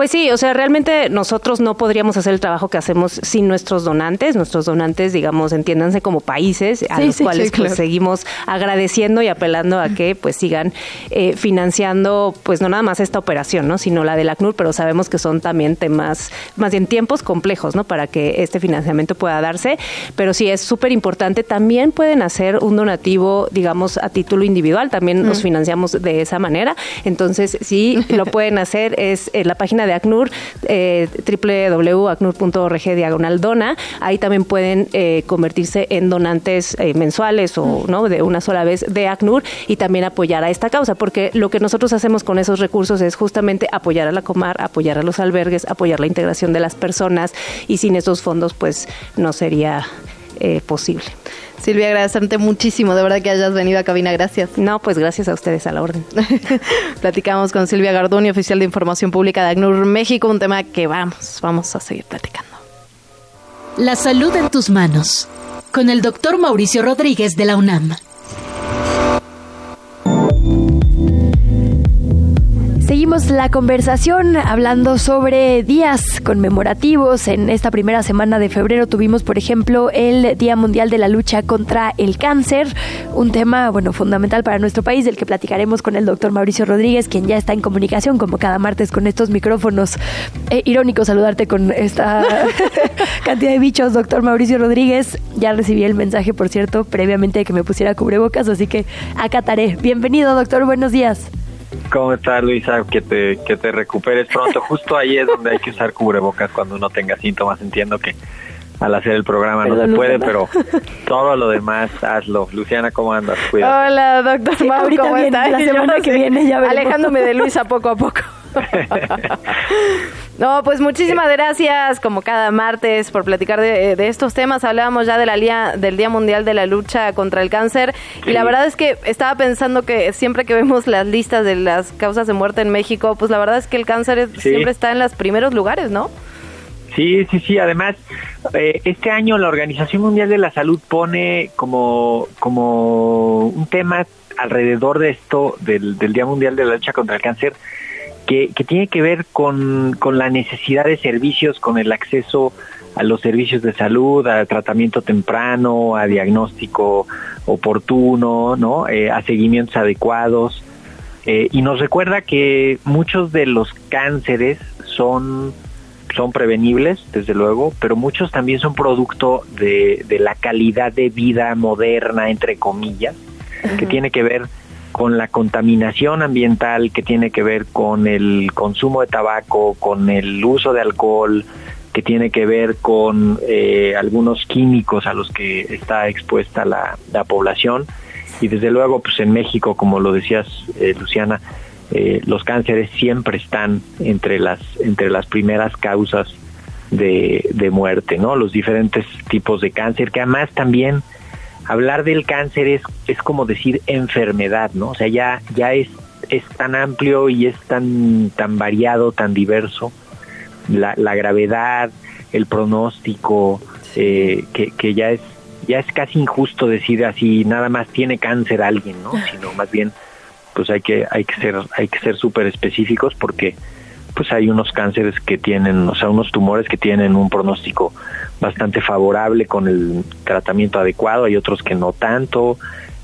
Pues sí, o sea, realmente nosotros no podríamos hacer el trabajo que hacemos sin nuestros donantes. Nuestros donantes, digamos, entiéndanse como países a Sí, los sí, cuales sí, claro. pues seguimos agradeciendo y apelando a que pues sigan eh, financiando pues no nada más esta operación, ¿no? sino la del ACNUR, pero sabemos que son también temas, más bien tiempos complejos, ¿no? Para que este financiamiento pueda darse, pero sí es súper importante. También pueden hacer un donativo, digamos, a título individual, también nos Mm. financiamos de esa manera. Entonces, sí, lo (laughs) pueden hacer es en la página de ACNUR, eh, www.acnur.org diagonal dona. Ahí también pueden eh, convertirse en donantes eh, mensuales o no de una sola vez de ACNUR y también apoyar a esta causa, porque lo que nosotros hacemos con esos recursos es justamente apoyar a la Comar, apoyar a los albergues, apoyar la integración de las personas y sin esos fondos pues no sería eh, posible. Silvia, agradecerte muchísimo, de verdad que hayas venido a cabina, gracias. No, pues gracias a ustedes a la orden. (laughs) Platicamos con Silvia Gardoni, oficial de Información Pública de ACNUR México, un tema que vamos, vamos a seguir platicando. La salud en tus manos, con el doctor Mauricio Rodríguez de la UNAM. Seguimos la conversación hablando sobre días conmemorativos. En esta primera semana de febrero tuvimos, por ejemplo, el Día Mundial de la Lucha contra el Cáncer, un tema, bueno, fundamental para nuestro país, del que platicaremos con el doctor Mauricio Rodríguez, quien ya está en comunicación como cada martes con estos micrófonos. Eh, irónico saludarte con esta (laughs) cantidad de bichos, doctor Mauricio Rodríguez. Ya recibí el mensaje, por cierto, previamente de que me pusiera cubrebocas, así que acataré. Bienvenido, doctor, buenos días. ¿Cómo estás, Luisa? Que te, que te recuperes pronto. (laughs) Justo ahí es donde hay que usar cubrebocas cuando uno tenga síntomas. Entiendo que al hacer el programa no se puede, pero (laughs) todo lo demás hazlo. Luciana, ¿cómo andas? Cuídate. Hola, doctor Mau, ¿cómo estás? La (laughs) semana que viene ya veremos. Alejándome de Luisa poco a poco. No, pues muchísimas gracias, como cada martes, por platicar de, de estos temas. Hablábamos ya de la día, del Día Mundial de la Lucha contra el Cáncer y la verdad es que estaba pensando que siempre que vemos las listas de las causas de muerte en México, pues la verdad es que el cáncer es- Sí. siempre está en los primeros lugares, ¿no? Sí, sí, sí. Además, eh, este año la Organización Mundial de la Salud pone como, como un tema alrededor de esto, del, del Día Mundial de la Lucha contra el Cáncer, que, que tiene que ver con, con la necesidad de servicios, con el acceso a los servicios de salud, a tratamiento temprano, a diagnóstico oportuno, ¿no? Eh, a seguimientos adecuados. Eh, y nos recuerda que muchos de los cánceres son son prevenibles, desde luego, pero muchos también son producto de, de la calidad de vida moderna, entre comillas, que tiene que ver con la contaminación ambiental, que tiene que ver con el consumo de tabaco, con el uso de alcohol, que tiene que ver con eh, algunos químicos a los que está expuesta la, la población. Y desde luego, pues en México, como lo decías, eh, Luciana, eh, los cánceres siempre están entre las entre las primeras causas de, de muerte, ¿no? Los diferentes tipos de cáncer, que además también hablar del cáncer es, es como decir enfermedad, ¿no? O sea, ya, ya es, es tan amplio y es tan, tan variado, tan diverso, la, la gravedad, el pronóstico, eh, que, que ya es ya es casi injusto decir así nada más tiene cáncer alguien, ¿no? (laughs) Sino más bien pues hay que hay que ser hay que ser súper específicos porque pues hay unos cánceres que tienen, o sea, unos tumores que tienen un pronóstico bastante favorable con el tratamiento adecuado, hay otros que no tanto,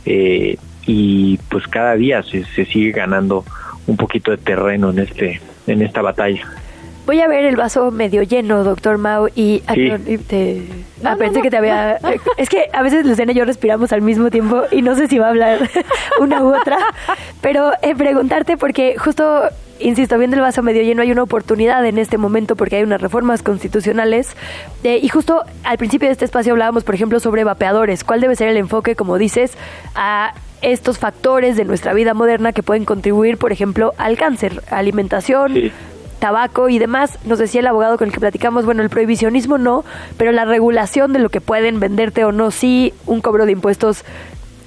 eh, y pues cada día se, se sigue ganando un poquito de terreno en este en esta batalla. Voy a ver el vaso medio lleno, doctor Mao, y... Sí. no, y te- ah, pensé que te había... (laughs) Es que a veces Luciana y yo respiramos al mismo tiempo y no sé si va a hablar (laughs) una u otra, pero eh, preguntarte porque justo, insisto, viendo el vaso medio lleno hay una oportunidad en este momento porque hay unas reformas constitucionales eh, y justo al principio de este espacio hablábamos, por ejemplo, sobre vapeadores. ¿Cuál debe ser el enfoque, como dices, a estos factores de nuestra vida moderna que pueden contribuir, por ejemplo, al cáncer? Alimentación, tabaco y demás. Nos decía el abogado con el que platicamos, bueno, el prohibicionismo no, pero la regulación de lo que pueden venderte o no, sí, un cobro de impuestos.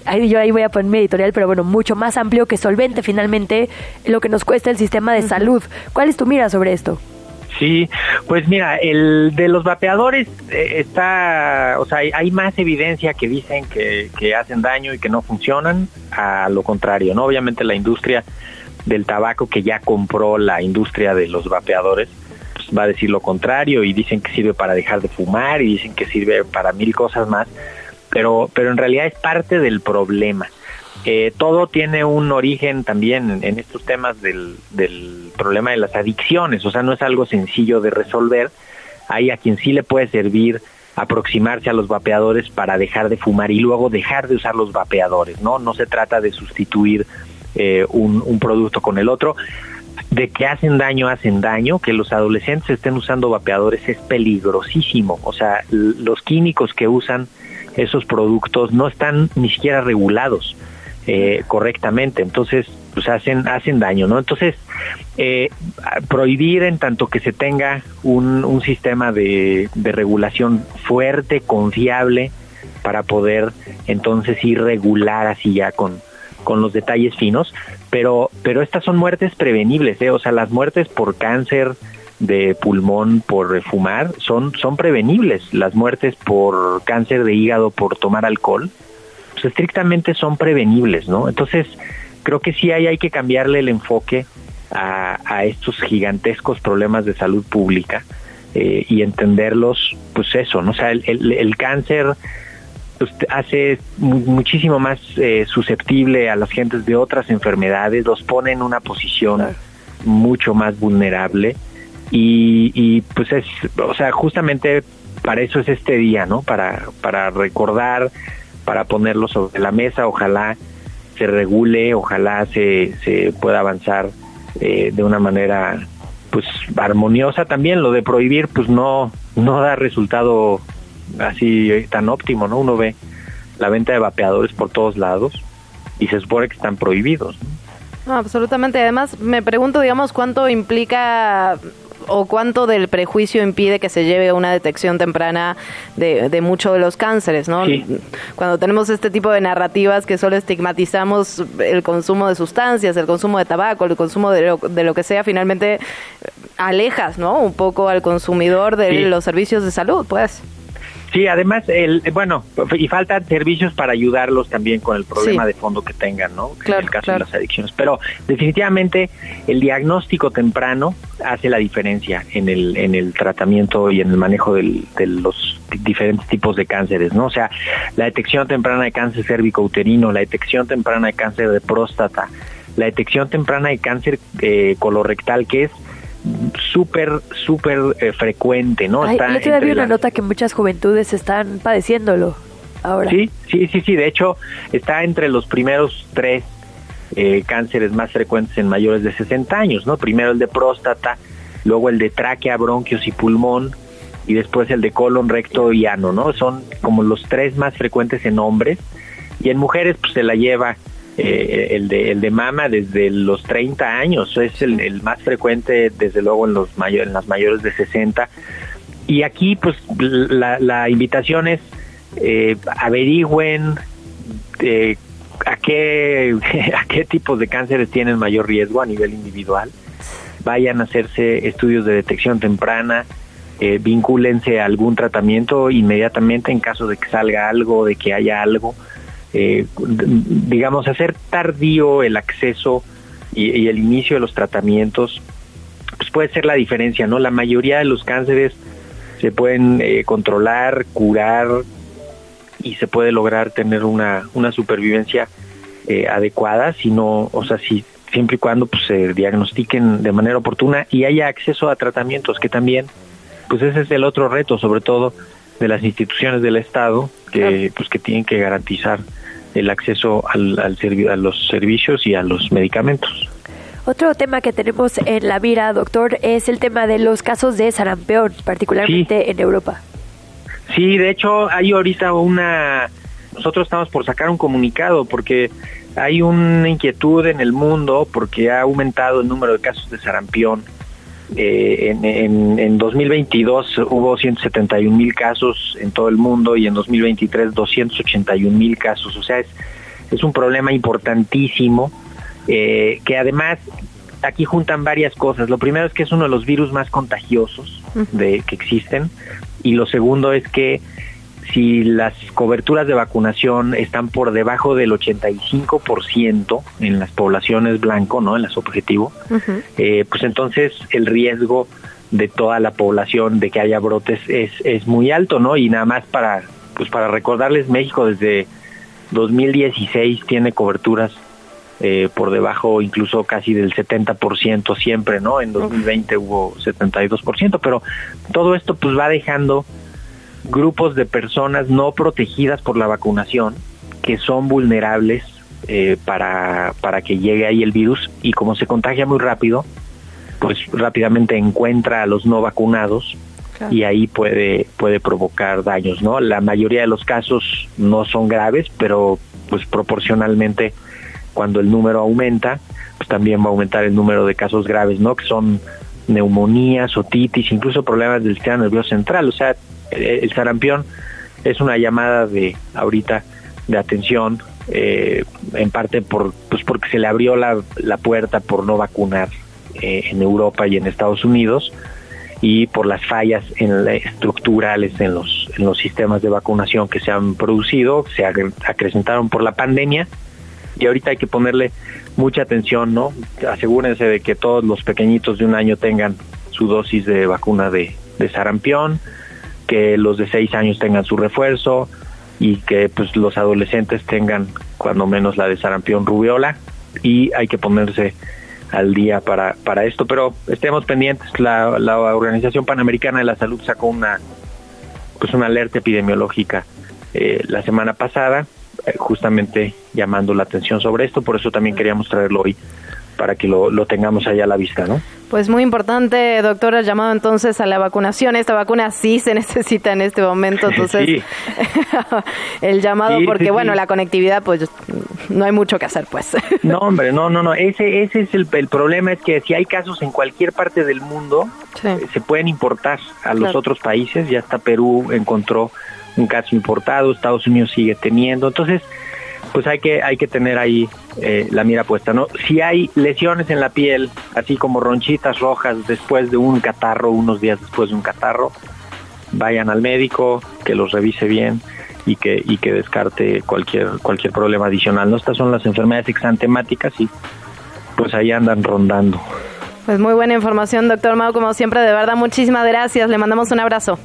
Ahí, yo ahí voy a poner mi editorial, pero bueno, mucho más amplio que solvente finalmente lo que nos cuesta el sistema de salud. ¿Cuál es tu mira sobre esto? Sí, pues mira, el de los vapeadores eh, está, o sea, hay, hay más evidencia que dicen que, que hacen daño y que no funcionan, a lo contrario, ¿no? Obviamente la industria del tabaco que ya compró la industria de los vapeadores, pues va a decir lo contrario y dicen que sirve para dejar de fumar y dicen que sirve para mil cosas más, pero, pero en realidad es parte del problema. Eh, todo tiene un origen también en, estos temas del, del problema de las adicciones, o sea, no es algo sencillo de resolver. Hay a quien sí le puede servir aproximarse a los vapeadores para dejar de fumar y luego dejar de usar los vapeadores, ¿no? No se trata de sustituir eh, un, un producto con el otro. De que hacen daño, hacen daño. Que los adolescentes estén usando vapeadores es peligrosísimo. O sea, los químicos que usan esos productos no están ni siquiera regulados eh, correctamente. Entonces, pues hacen, hacen daño, ¿no? Entonces, eh, prohibir en tanto que se tenga un, un sistema de, de regulación fuerte, confiable, para poder entonces ir regular así ya con, con los detalles finos, pero, pero estas son muertes prevenibles, ¿eh? o sea, las muertes por cáncer de pulmón por fumar son, son prevenibles, las muertes por cáncer de hígado por tomar alcohol, pues estrictamente son prevenibles, ¿no? Entonces, creo que sí hay, hay que cambiarle el enfoque a, a estos gigantescos problemas de salud pública eh, y entenderlos, pues eso, ¿no? O sea, el, el, el cáncer pues, hace muchísimo más eh, susceptible a las gentes de otras enfermedades, los pone en una posición mucho más vulnerable y, y pues es, o sea, justamente para eso es este día, ¿no? Para, para recordar, para ponerlo sobre la mesa, ojalá se regule, ojalá se, se pueda avanzar eh, de una manera pues armoniosa también lo de prohibir pues no no da resultado así tan óptimo no uno ve la venta de vapeadores por todos lados y se supone que están prohibidos ¿no? Absolutamente. Además, me pregunto, digamos, cuánto implica o cuánto del prejuicio impide que se lleve a una detección temprana de, de muchos de los cánceres, ¿no? Sí. Cuando tenemos este tipo de narrativas que solo estigmatizamos el consumo de sustancias, el consumo de tabaco, el consumo de lo, de lo que sea, finalmente eh, alejas, ¿no? Un poco al consumidor de Sí. los servicios de salud, pues. Sí, además, el, bueno, y faltan servicios para ayudarlos también con el problema Sí. de fondo que tengan, ¿no? en Claro, el caso claro. de las adicciones. Pero definitivamente el diagnóstico temprano hace la diferencia en el, en el tratamiento y en el manejo del- de los diferentes tipos de cánceres, ¿no? O sea, la detección temprana de cáncer cérvico-uterino, la detección temprana de cáncer de próstata, la detección temprana de cáncer eh, colorectal, que es súper, súper eh, frecuente, ¿no? Ay, Está vi entre una nota que muchas juventudes están padeciéndolo ahora. Sí, sí, sí, sí. De hecho, está entre los primeros tres eh, cánceres más frecuentes en mayores de 60 años, ¿no? Primero el de próstata, luego el de tráquea, bronquios y pulmón, y después el de colon, recto y ano, ¿no? Son como los tres más frecuentes en hombres, y en mujeres pues se la lleva eh, el, de, el de mama desde los 30 años, es el, más frecuente desde luego en, los mayo- en las mayores de 60, y aquí pues la, la invitación es eh, averigüen eh, a qué (laughs) a qué tipos de cánceres tienen mayor riesgo a nivel individual. Vayan a hacerse estudios de detección temprana eh, vincúlense a algún tratamiento inmediatamente en caso de que salga algo de que haya algo eh, digamos hacer tardío el acceso y, y el inicio de los tratamientos pues puede ser la diferencia no la mayoría de los cánceres se pueden eh, controlar curar y se puede lograr tener una, una supervivencia eh, adecuada, sino, o sea, si siempre y cuando pues, se diagnostiquen de manera oportuna y haya acceso a tratamientos, que también, pues ese es el otro reto, sobre todo de las instituciones del Estado, que pues que tienen que garantizar el acceso al, al a los servicios y a los medicamentos. Otro tema que tenemos en la mira, doctor, es el tema de los casos de sarampión, particularmente en Europa. Sí, de hecho hay ahorita una, nosotros estamos por sacar un comunicado porque hay una inquietud en el mundo porque ha aumentado el número de casos de sarampión. Eh, en, en, en 2022 hubo 171 mil casos en todo el mundo y en 2023 281 mil casos. O sea, es, es un problema importantísimo eh, que además aquí juntan varias cosas. Lo primero es que es uno de los virus más contagiosos de que existen y lo segundo es que si las coberturas de vacunación están por debajo del 85% en las poblaciones blanco, ¿no? En las objetivo, eh, pues entonces el riesgo de toda la población de que haya brotes es, es muy alto, ¿no? Y nada más para pues para recordarles México desde 2016 tiene coberturas eh, por debajo incluso casi del 70% siempre, ¿no? En 2020 hubo 72%, pero todo esto pues va dejando grupos de personas no protegidas por la vacunación que son vulnerables eh, para, para que llegue ahí el virus y como se contagia muy rápido, pues rápidamente encuentra a los no vacunados Claro. y ahí puede puede provocar daños, ¿no? La mayoría de los casos no son graves, pero pues proporcionalmente cuando el número aumenta, pues también va a aumentar el número de casos graves, ¿no? Que son neumonías, otitis, incluso problemas del sistema nervioso central, o sea, el, el sarampión es una llamada de ahorita de atención, eh, en parte por pues porque se le abrió la, la puerta por no vacunar eh, en Europa y en Estados Unidos y por las fallas estructurales en los en los sistemas de vacunación que se han producido, se acrecentaron por la pandemia y ahorita hay que ponerle mucha atención, ¿no? Asegúrense de que todos los pequeñitos de un año tengan su dosis de vacuna de sarampión, que los de seis años tengan su refuerzo y que pues los adolescentes tengan cuando menos la de sarampión rubiola y hay que ponerse al día para, para esto, pero estemos pendientes. La, la Organización Panamericana de la Salud sacó una pues una alerta epidemiológica eh, la semana pasada eh, justamente llamando la atención sobre esto, por eso también queríamos traerlo hoy para que lo, lo tengamos allá a la vista, ¿no? Pues muy importante, doctor, el llamado entonces a la vacunación. Esta vacuna sí se (laughs) necesita en este momento, entonces (laughs) el llamado, porque bueno, la conectividad, pues no hay mucho que hacer, pues. (laughs) no, hombre, no, no, no. Ese, ese es el, el problema, es que si hay casos en cualquier parte del mundo, eh, se pueden importar a los otros países. Ya hasta Perú encontró un caso importado, Estados Unidos sigue teniendo. Entonces, pues hay que hay que tener ahí eh, la mira puesta no si hay lesiones en la piel así como ronchitas rojas después de un catarro unos días después de un catarro vayan al médico que los revise bien y que y que descarte cualquier cualquier problema adicional no estas son las enfermedades exantemáticas y pues ahí andan rondando. Pues muy buena información doctor Mau como siempre de verdad muchísimas gracias. Le mandamos un abrazo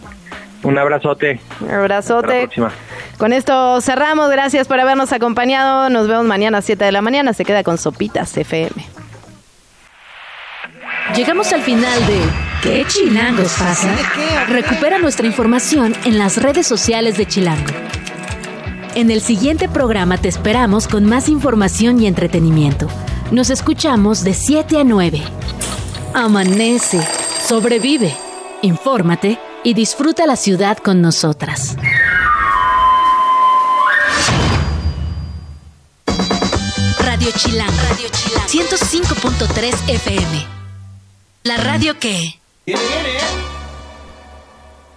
un abrazote. Un abrazote. Con esto cerramos. Gracias por habernos acompañado. Nos vemos mañana a 7 de la mañana. Se queda con Sopitas FM. Llegamos al final de ¿Qué chilangos pasa? Recupera nuestra información en las redes sociales de Chilango. En el siguiente programa te esperamos con más información y entretenimiento. Nos escuchamos de 7 a 9. Amanece, sobrevive, infórmate y disfruta la ciudad con nosotras. Radio Chilán, Radio Chilán, 105.3 FM. La radio que... ¡Viene, viene!